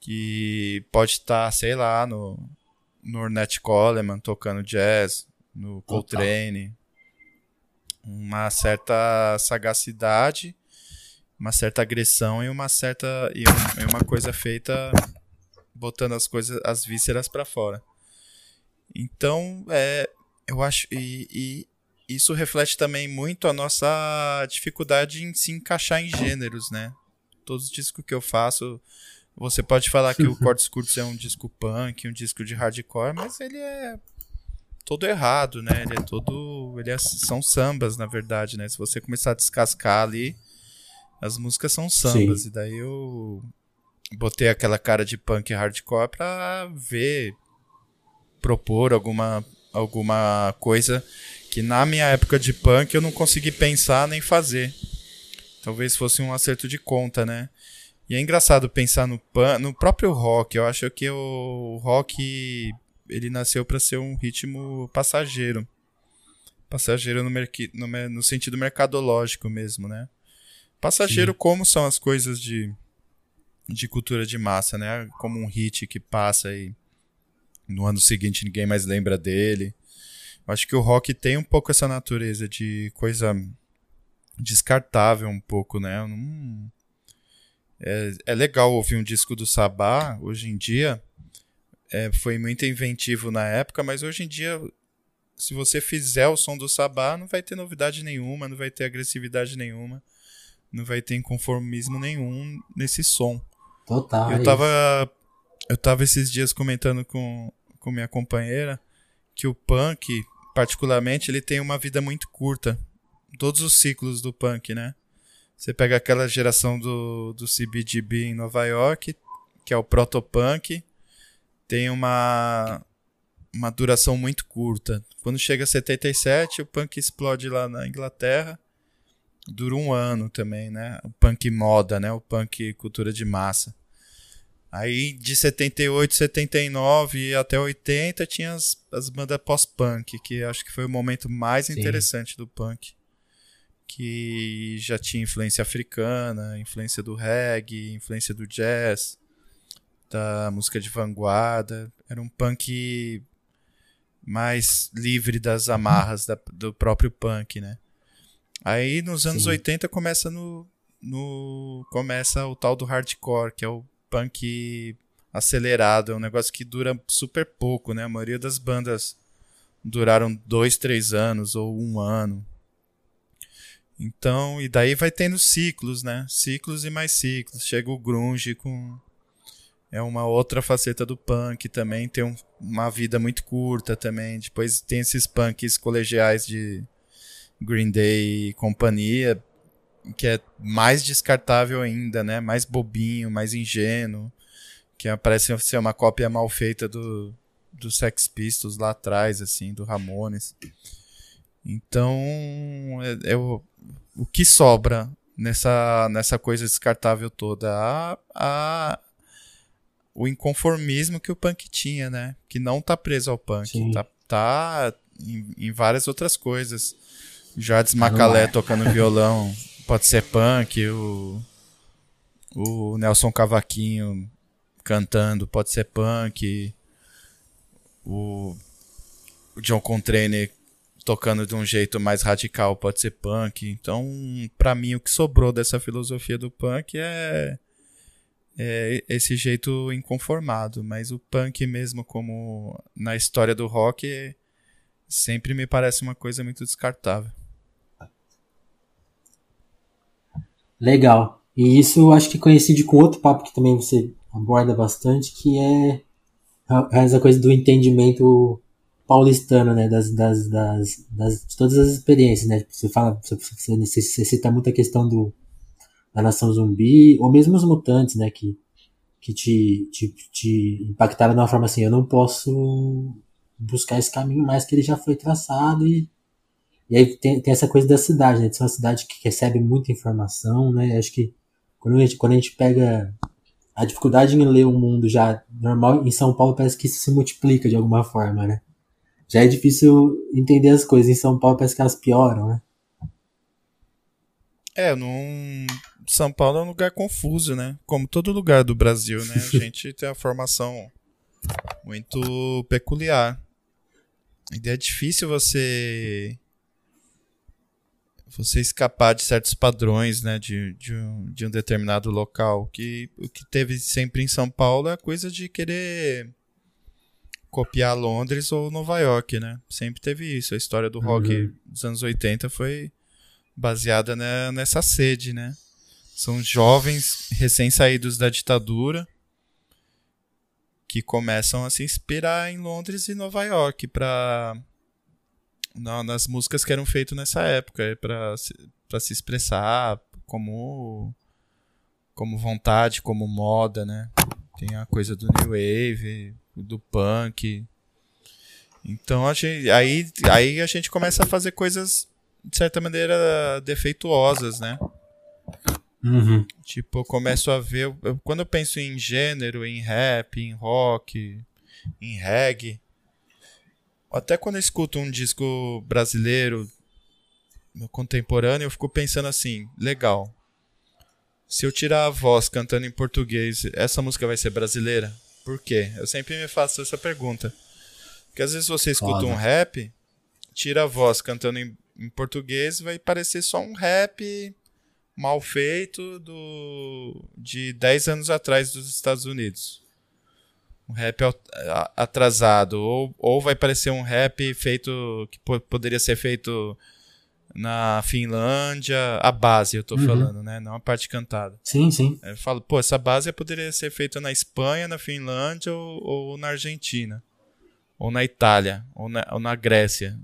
Que pode estar, sei lá, no, no Ornette Coleman tocando jazz, no Coltrane. Uma certa sagacidade, uma certa agressão e uma certa. e, um, e uma coisa feita botando as coisas, as vísceras para fora. Então, é, eu acho. E, e, isso reflete também muito a nossa dificuldade em se encaixar em gêneros, né? Todos os discos que eu faço, você pode falar que o Cortes Curtos é um disco punk, um disco de hardcore, mas ele é todo errado, né? Ele é todo, ele é, são sambas, na verdade, né? Se você começar a descascar ali, as músicas são sambas Sim. e daí eu botei aquela cara de punk hardcore pra ver propor alguma alguma coisa que na minha época de punk eu não consegui pensar nem fazer. Talvez fosse um acerto de conta, né? E é engraçado pensar no punk, no próprio rock. Eu acho que o rock ele nasceu para ser um ritmo passageiro. Passageiro no, no, no sentido mercadológico mesmo, né? Passageiro Sim. como são as coisas de, de cultura de massa, né? Como um hit que passa e no ano seguinte ninguém mais lembra dele. Acho que o rock tem um pouco essa natureza de coisa descartável um pouco, né? Não... É, é legal ouvir um disco do Sabá hoje em dia. É, foi muito inventivo na época, mas hoje em dia, se você fizer o som do Sabá, não vai ter novidade nenhuma, não vai ter agressividade nenhuma, não vai ter inconformismo nenhum nesse som. Total. Eu é tava, eu tava esses dias comentando com, com minha companheira que o punk particularmente, ele tem uma vida muito curta. Todos os ciclos do punk, né? Você pega aquela geração do, do CBGB em Nova York, que é o protopunk, tem uma, uma duração muito curta. Quando chega a 77, o punk explode lá na Inglaterra. Dura um ano também, né? O punk moda, né? O punk cultura de massa. Aí de 78, 79 até 80 tinha as, as bandas pós-punk, que acho que foi o momento mais Sim. interessante do punk. Que já tinha influência africana, influência do reggae, influência do jazz, da música de vanguarda. Era um punk mais livre das amarras da, do próprio punk, né? Aí nos anos Sim. 80 começa no, no começa o tal do hardcore, que é o punk acelerado, é um negócio que dura super pouco, né? A maioria das bandas duraram dois, três anos ou um ano. Então, e daí vai tendo ciclos, né? Ciclos e mais ciclos. Chega o grunge com é uma outra faceta do punk também, tem um, uma vida muito curta também. Depois tem esses punks colegiais de Green Day e companhia, que é mais descartável ainda, né? Mais bobinho, mais ingênuo, que parece ser uma cópia mal feita do, do Sex Pistols lá atrás, assim, do Ramones. Então, é, é o, o que sobra nessa, nessa coisa descartável toda? A, a, o inconformismo que o punk tinha, né? Que não tá preso ao punk, Sim. tá, tá em, em, várias outras coisas. Jardim Macalé tocando violão pode ser punk, o, o Nelson Cavaquinho cantando pode ser punk, o, o John Coltrane tocando de um jeito mais radical pode ser punk. Então, para mim, o que sobrou dessa filosofia do punk é é esse jeito inconformado, mas o punk mesmo como na história do rock sempre me parece uma coisa muito descartável. Legal. E isso acho que coincide com outro papo que também você aborda bastante, que é essa coisa do entendimento paulistano, né, das, das, das, das de todas as experiências, né, você fala, você, você cita muito a questão do, da nação zumbi, ou mesmo os mutantes, né, que, que te, te, te impactaram de uma forma assim, eu não posso buscar esse caminho mais que ele já foi traçado e, e aí tem, tem essa coisa da cidade, né, de ser uma cidade que recebe muita informação, né, acho que quando a gente, quando a gente pega a dificuldade em ler o mundo já normal, em São Paulo parece que isso se multiplica de alguma forma, né, já é difícil entender as coisas. Em São Paulo parece que elas pioram, né? É, num... São Paulo é um lugar confuso, né? Como todo lugar do Brasil, né? A gente tem a formação muito peculiar. E é difícil você você escapar de certos padrões, né, de, de, um, de um determinado local. Que o que teve sempre em São Paulo é a coisa de querer copiar Londres ou Nova York, né? Sempre teve isso. A história do rock uhum. dos anos 80 foi baseada nessa sede, né? São jovens recém-saídos da ditadura que começam a se inspirar em Londres e Nova York para nas músicas que eram feitas nessa época, para se, se expressar como como vontade, como moda, né? Tem a coisa do new wave, do punk. Então a gente, aí, aí a gente começa a fazer coisas de certa maneira defeituosas, né? Uhum. Tipo, eu começo a ver. Eu, quando eu penso em gênero, em rap, em rock, em reggae, até quando eu escuto um disco brasileiro contemporâneo, eu fico pensando assim: legal. Se eu tirar a voz cantando em português, essa música vai ser brasileira? Por quê? Eu sempre me faço essa pergunta. Porque às vezes você escuta Foda. um rap, tira a voz cantando em, em português, vai parecer só um rap mal feito do de 10 anos atrás dos Estados Unidos. Um rap atrasado. Ou, ou vai parecer um rap feito que poderia ser feito na Finlândia, a base eu tô uhum. falando, né? Não a parte cantada. Sim, sim. Eu falo, pô, essa base poderia ser feita na Espanha, na Finlândia ou, ou na Argentina. Ou na Itália, ou na, ou na Grécia.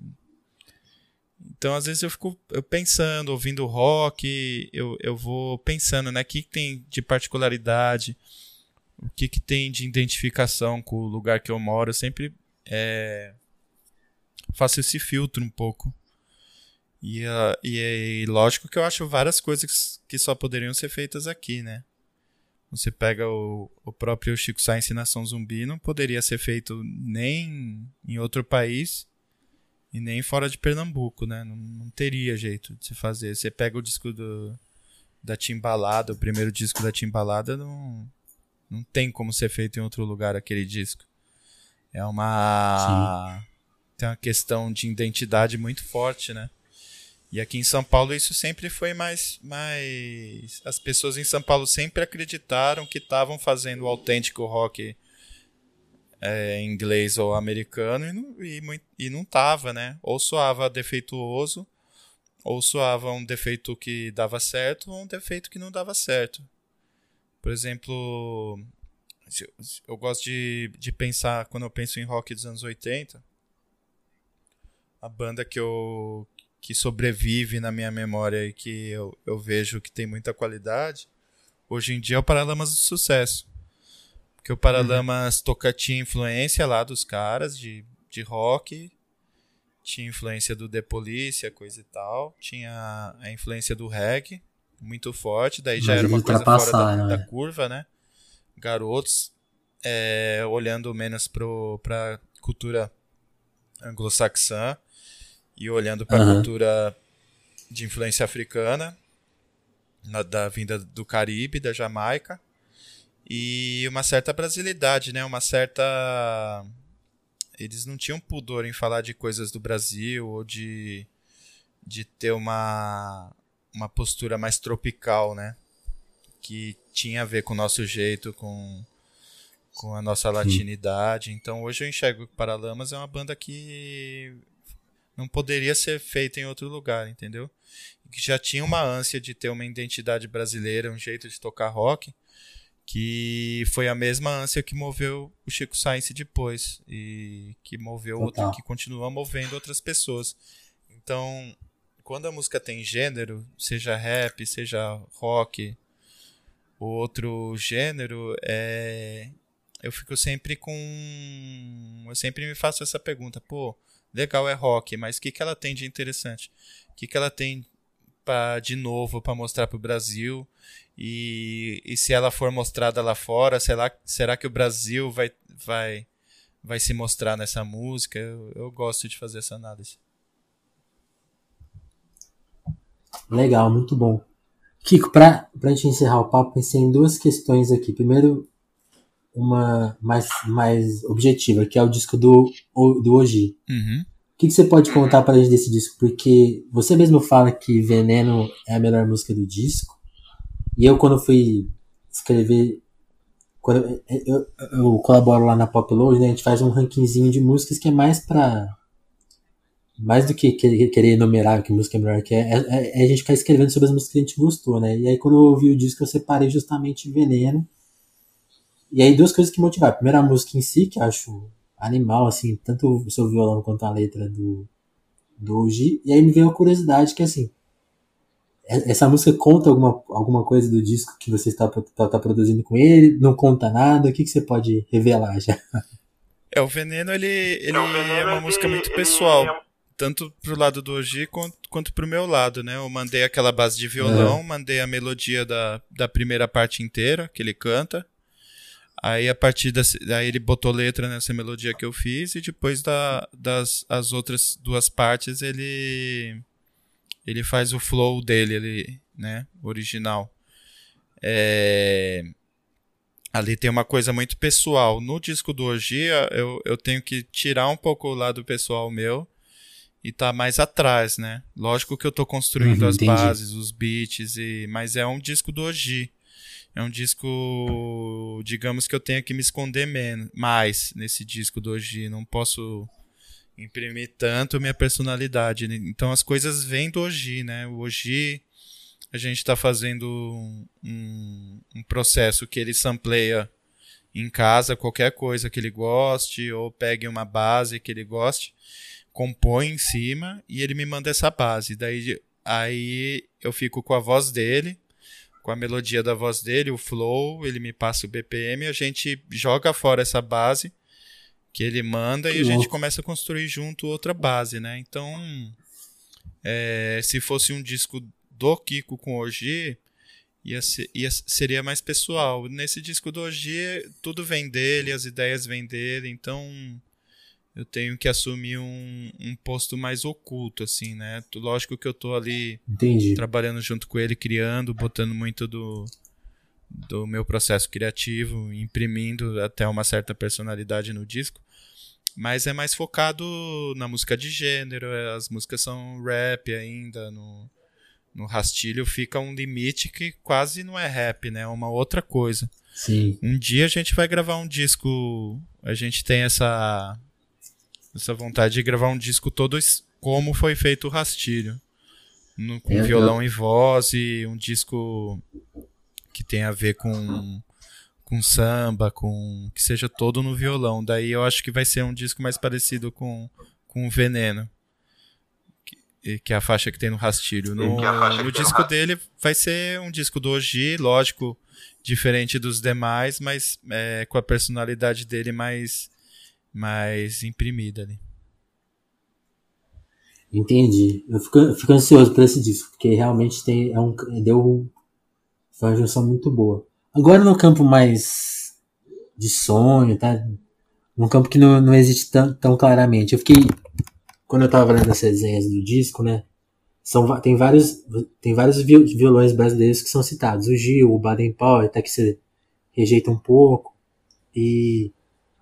Então, às vezes eu fico eu pensando, ouvindo rock, eu, eu vou pensando, né? O que, que tem de particularidade, o que, que tem de identificação com o lugar que eu moro. Eu sempre é, faço esse filtro um pouco. E, uh, e, e lógico que eu acho várias coisas que só poderiam ser feitas aqui, né? Você pega o, o próprio Chico Science Nação Zumbi, não poderia ser feito nem em outro país e nem fora de Pernambuco, né? Não, não teria jeito de se fazer. Você pega o disco do, da Timbalada, o primeiro disco da Timbalada, não, não tem como ser feito em outro lugar aquele disco. É uma. Sim. Tem uma questão de identidade muito forte, né? E aqui em São Paulo isso sempre foi mais, mais. As pessoas em São Paulo sempre acreditaram que estavam fazendo o autêntico rock é, inglês ou americano e não, e, e não tava, né? Ou soava defeituoso, ou soava um defeito que dava certo, ou um defeito que não dava certo. Por exemplo, eu gosto de, de pensar, quando eu penso em rock dos anos 80, a banda que eu, que sobrevive na minha memória e que eu, eu vejo que tem muita qualidade, hoje em dia é o Paralamas do Sucesso. Porque o Paralamas uhum. toca, tinha influência lá dos caras de, de rock, tinha influência do The Police, coisa e tal, tinha a influência do reggae, muito forte, daí já Mas era uma coisa fora da, né? da, curva, né? Garotos é, olhando menos para cultura anglo-saxã e olhando para a uhum. cultura de influência africana, na, da vinda do Caribe, da Jamaica, e uma certa brasilidade, né? Uma certa. Eles não tinham pudor em falar de coisas do Brasil ou de, de ter uma, uma postura mais tropical, né? que tinha a ver com o nosso jeito, com, com a nossa latinidade. Então hoje eu enxergo que Paralamas é uma banda que não poderia ser feita em outro lugar, entendeu? Que já tinha uma ânsia de ter uma identidade brasileira, um jeito de tocar rock, que foi a mesma ânsia que moveu o Chico Science depois e que moveu outro, que continua movendo outras pessoas. Então, quando a música tem gênero, seja rap, seja rock, ou outro gênero, é... eu fico sempre com. Eu sempre me faço essa pergunta: pô, legal é rock, mas o que, que ela tem de interessante? O que, que ela tem pra, de novo para mostrar para o Brasil? E, e se ela for mostrada lá fora, será, será que o Brasil vai, vai, vai se mostrar nessa música? Eu, eu gosto de fazer essa análise. Legal, muito bom. Kiko, para a gente encerrar o papo, pensei em duas questões aqui. Primeiro, uma mais, mais objetiva, que é o disco do, do Oji. Uhum. O que, que, você pode contar para a gente desse disco? Porque você mesmo fala que Veneno é a melhor música do disco. E eu, quando fui escrever. Quando eu, eu, eu colaboro lá na Pop Load, né, a gente faz um rankingzinho de músicas que é mais para mais do que querer enumerar que música é melhor que é, é, é, a gente ficar escrevendo sobre as músicas que a gente gostou, né? E aí quando eu ouvi o disco eu separei justamente Veneno. E aí duas coisas que motivaram. Primeiro a música em si, que acho animal, assim, tanto o seu violão quanto a letra do, do Oji. E aí me veio a curiosidade que assim, é, essa música conta alguma, alguma coisa do disco que você está, está, está produzindo com ele? Não conta nada? O que, que você pode revelar já? É, o Veneno, ele, ele é uma música muito pessoal tanto pro lado do Oji quanto, quanto pro meu lado, né? Eu mandei aquela base de violão, é. mandei a melodia da, da primeira parte inteira que ele canta. Aí a partir da, daí ele botou letra nessa melodia que eu fiz e depois da, das as outras duas partes ele ele faz o flow dele, ele, né, original. É, ali tem uma coisa muito pessoal. No disco do Oji, eu, eu tenho que tirar um pouco o lado pessoal meu e tá mais atrás, né? Lógico que eu tô construindo uhum, as entendi. bases, os beats, e... mas é um disco do Oji. É um disco, digamos que eu tenha que me esconder menos, mais nesse disco do Oji. Não posso imprimir tanto minha personalidade. Então as coisas vêm do Oji, né? O Oji, a gente está fazendo um, um processo que ele sampleia em casa qualquer coisa que ele goste, ou pegue uma base que ele goste compõe em cima e ele me manda essa base. Daí aí eu fico com a voz dele, com a melodia da voz dele, o flow, ele me passa o BPM, a gente joga fora essa base que ele manda e a gente começa a construir junto outra base, né? Então, é, se fosse um disco do Kiko com Oji, ia, ser, ia, seria mais pessoal. Nesse disco do Oji, tudo vem dele, as ideias vêm dele, então eu tenho que assumir um, um posto mais oculto, assim, né? Lógico que eu tô ali Entendi. trabalhando junto com ele, criando, botando muito do, do meu processo criativo, imprimindo até uma certa personalidade no disco. Mas é mais focado na música de gênero, as músicas são rap ainda, no, no rastilho fica um limite que quase não é rap, né? É uma outra coisa. Sim. Um dia a gente vai gravar um disco, a gente tem essa essa vontade de gravar um disco todo como foi feito o Rastilho. No, com é, violão é. e voz e um disco que tem a ver com com samba, com que seja todo no violão. Daí eu acho que vai ser um disco mais parecido com com Veneno. Que, que é a faixa que tem no Rastilho. No, no disco dele vai ser um disco do Oji, lógico, diferente dos demais, mas é, com a personalidade dele mais mais imprimida ali. Entendi. Eu fico, eu fico ansioso por esse disco, porque realmente tem, é um, deu foi uma junção muito boa. Agora no campo mais de sonho, tá? Um campo que não, não existe tão, tão claramente. Eu fiquei. Quando eu tava lendo as resenhas do disco, né? São, tem, vários, tem vários violões brasileiros que são citados. O Gil, o Baden Powell, até que você rejeita um pouco. E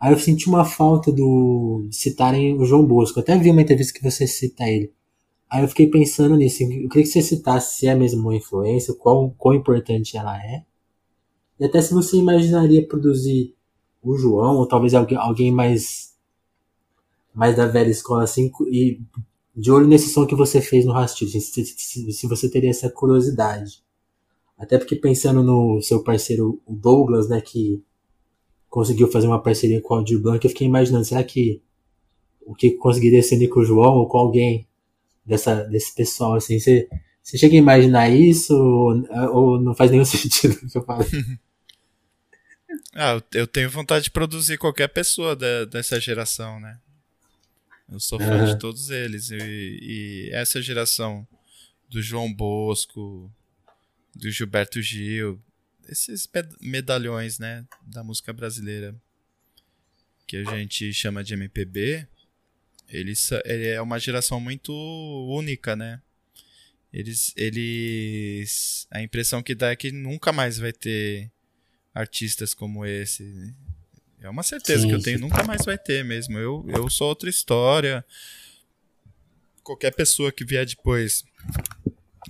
Aí eu senti uma falta do citarem o João Bosco. Eu até vi uma entrevista que você cita ele. Aí eu fiquei pensando nisso. Eu queria que você citasse se é mesmo uma influência, qual, quão importante ela é. E até se você imaginaria produzir o João, ou talvez alguém, alguém mais, mais da velha escola, assim, e de olho nesse som que você fez no Rastilho, se, se, se você teria essa curiosidade. Até porque pensando no seu parceiro o Douglas, né, que conseguiu fazer uma parceria com o Aldir Blanc, eu fiquei imaginando, será que o que conseguiria ser com o João ou com alguém dessa, desse pessoal, assim, você, você chega a imaginar isso ou, ou não faz nenhum sentido o que eu falo? ah, eu tenho vontade de produzir qualquer pessoa da, dessa geração, né? Eu sou fã uhum. de todos eles. E, e, essa geração do João Bosco, do Gilberto Gil, esses medalhões, né, da música brasileira que a gente chama de MPB, eles, ele é uma geração muito única, né? Eles, eles, a impressão que dá é que nunca mais vai ter artistas como esse. É uma certeza sim, que eu tenho, nunca mais vai ter mesmo. Eu, eu sou outra história. Qualquer pessoa que vier depois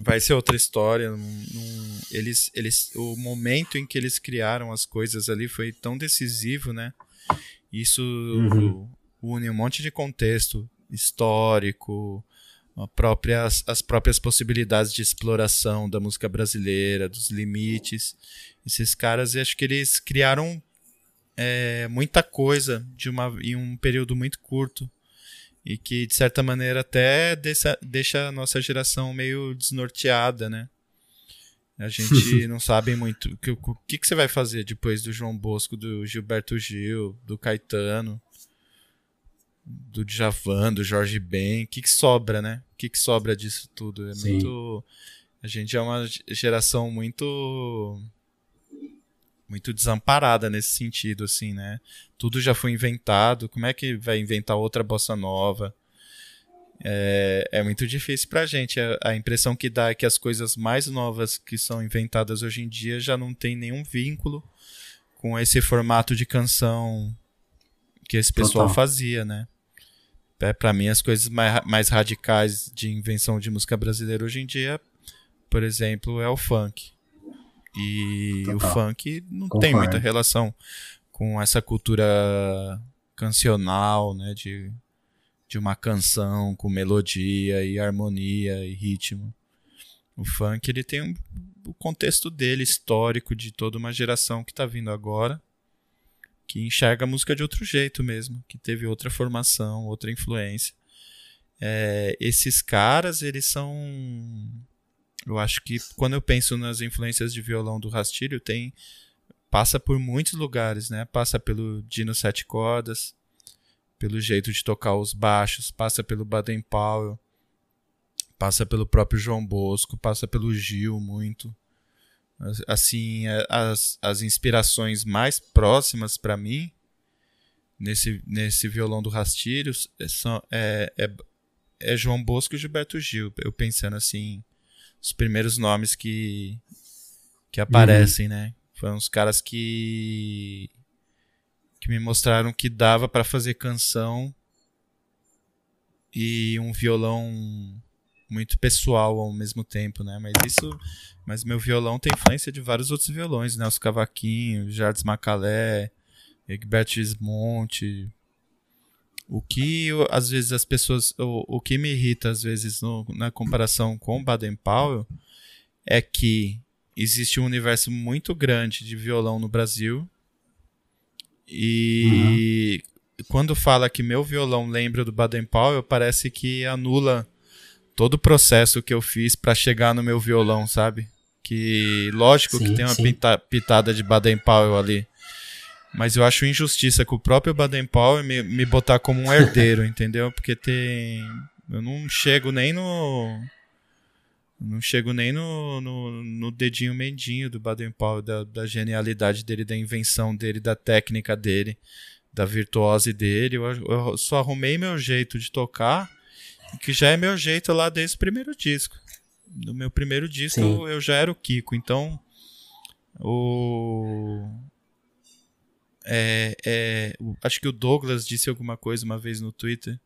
vai ser outra história. eles, eles, o momento em que eles criaram as coisas ali foi tão decisivo, né? Isso uhum. une um monte de contexto histórico, próprias, as próprias possibilidades de exploração da música brasileira, dos limites. Esses caras, acho que eles criaram é, muita coisa de uma, em um período muito curto e que de certa maneira até deixa, deixa a nossa geração meio desnorteada, né? A gente não sabe muito o que, o que, que você vai fazer depois do João Bosco, do Gilberto Gil, do Caetano, do Djavan, do Jorge Ben. O que, que sobra, né? O que, que sobra disso tudo? É Sim. muito. A gente é uma geração muito muito desamparada nesse sentido, assim, né? Tudo já foi inventado, como é que vai inventar outra bossa nova? É, é muito difícil pra gente. A, a, impressão que dá é que as coisas mais novas que são inventadas hoje em dia já não tem nenhum vínculo com esse formato de canção que esse pessoal Total. fazia, né? É, para mim, as coisas mais, mais radicais de invenção de música brasileira hoje em dia, por exemplo, é o funk. E Total. o funk não Concordo. tem muita relação com essa cultura cancional, né? De, de uma canção com melodia e harmonia e ritmo. O funk ele tem um, o contexto dele histórico de toda uma geração que está vindo agora, que enxerga a música de outro jeito mesmo, que teve outra formação, outra influência. É, esses caras eles são eu acho que quando eu penso nas influências de violão do Rastilho, tem passa por muitos lugares, né? Passa pelo Dino Sete Cordas, pelo jeito de tocar os baixos, passa pelo Baden Powell, passa pelo próprio João Bosco, passa pelo Gil muito. Assim, é, as, as inspirações mais próximas para mim nesse, nesse violão do Rastilho são, é, é, é João Bosco e Gilberto Gil. Eu pensando assim os primeiros nomes que, que aparecem, uhum. né? Foram os caras que que me mostraram que dava para fazer canção e um violão muito pessoal ao mesmo tempo, né? Mas isso, mas meu violão tem influência de vários outros violões, né? Os cavaquinhos, Jardim Macalé, Egberto Gismonte, o que às vezes as pessoas. O, o que me irrita às vezes no, na comparação com Baden Powell é que existe um universo muito grande de violão no Brasil. E uhum. quando fala que meu violão lembra do Baden Powell, parece que anula todo o processo que eu fiz para chegar no meu violão, sabe? Que lógico sim, que tem uma pita, pitada de Baden Powell ali. Mas eu acho injustiça com o próprio Baden Powell me, me botar como um herdeiro, entendeu? Porque tem. Eu não chego nem no. Não chego nem no, no, no dedinho mendinho do Baden Powell, da, da genialidade dele, da invenção dele, da técnica dele, da virtuose dele. Eu, eu só arrumei meu jeito de tocar, que já é meu jeito lá desde o primeiro disco. No meu primeiro disco eu, eu já era o Kiko, então. O é, é, acho que o Douglas disse alguma coisa uma vez no Twitter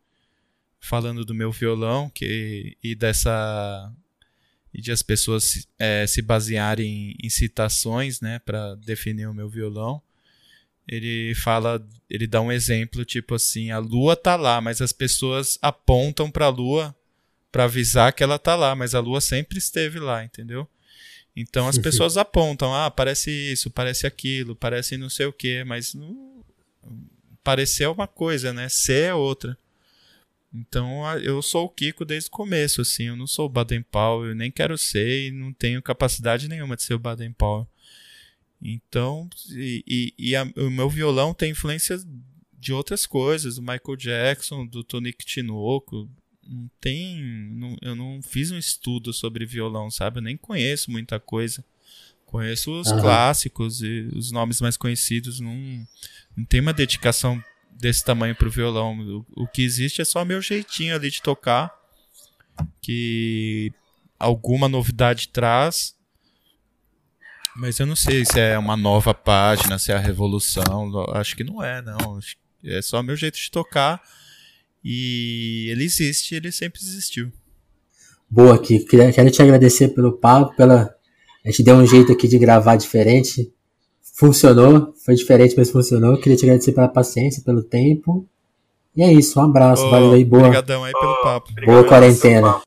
falando do meu violão que, e dessa e de as pessoas é, se basearem em citações, né, para definir o meu violão. Ele fala, ele dá um exemplo tipo assim, a lua tá lá, mas as pessoas apontam para a lua para avisar que ela tá lá, mas a lua sempre esteve lá, entendeu? Então as pessoas apontam, ah, parece isso, parece aquilo, parece não sei o que, mas não, parecer é uma coisa, né? Ser é outra. Então eu sou o Kiko desde o começo, assim, eu não sou o Baden Powell, eu nem quero ser e não tenho capacidade nenhuma de ser o Baden Powell. Então, e, e, e a, o meu violão tem influências de outras coisas, do Michael Jackson, do Tony Tinoco. Não tem. Não, eu não fiz um estudo sobre violão, sabe? Eu nem conheço muita coisa. Conheço os uhum. clássicos e os nomes mais conhecidos. Não, não tem uma dedicação desse tamanho pro violão. O, o que existe é só meu jeitinho ali de tocar, que alguma novidade traz. Mas eu não sei se é uma nova página, se é a revolução. Acho que não é, não. É só meu jeito de tocar. E ele existe, ele sempre existiu. Boa, aqui. Quero te agradecer pelo papo, pela. A gente deu um jeito aqui de gravar diferente funcionou, foi diferente, mas funcionou. Queria te agradecer pela paciência, pelo tempo. E é isso, um abraço, oh, valeu aí, boa. Obrigadão aí pelo papo. Boa quarentena.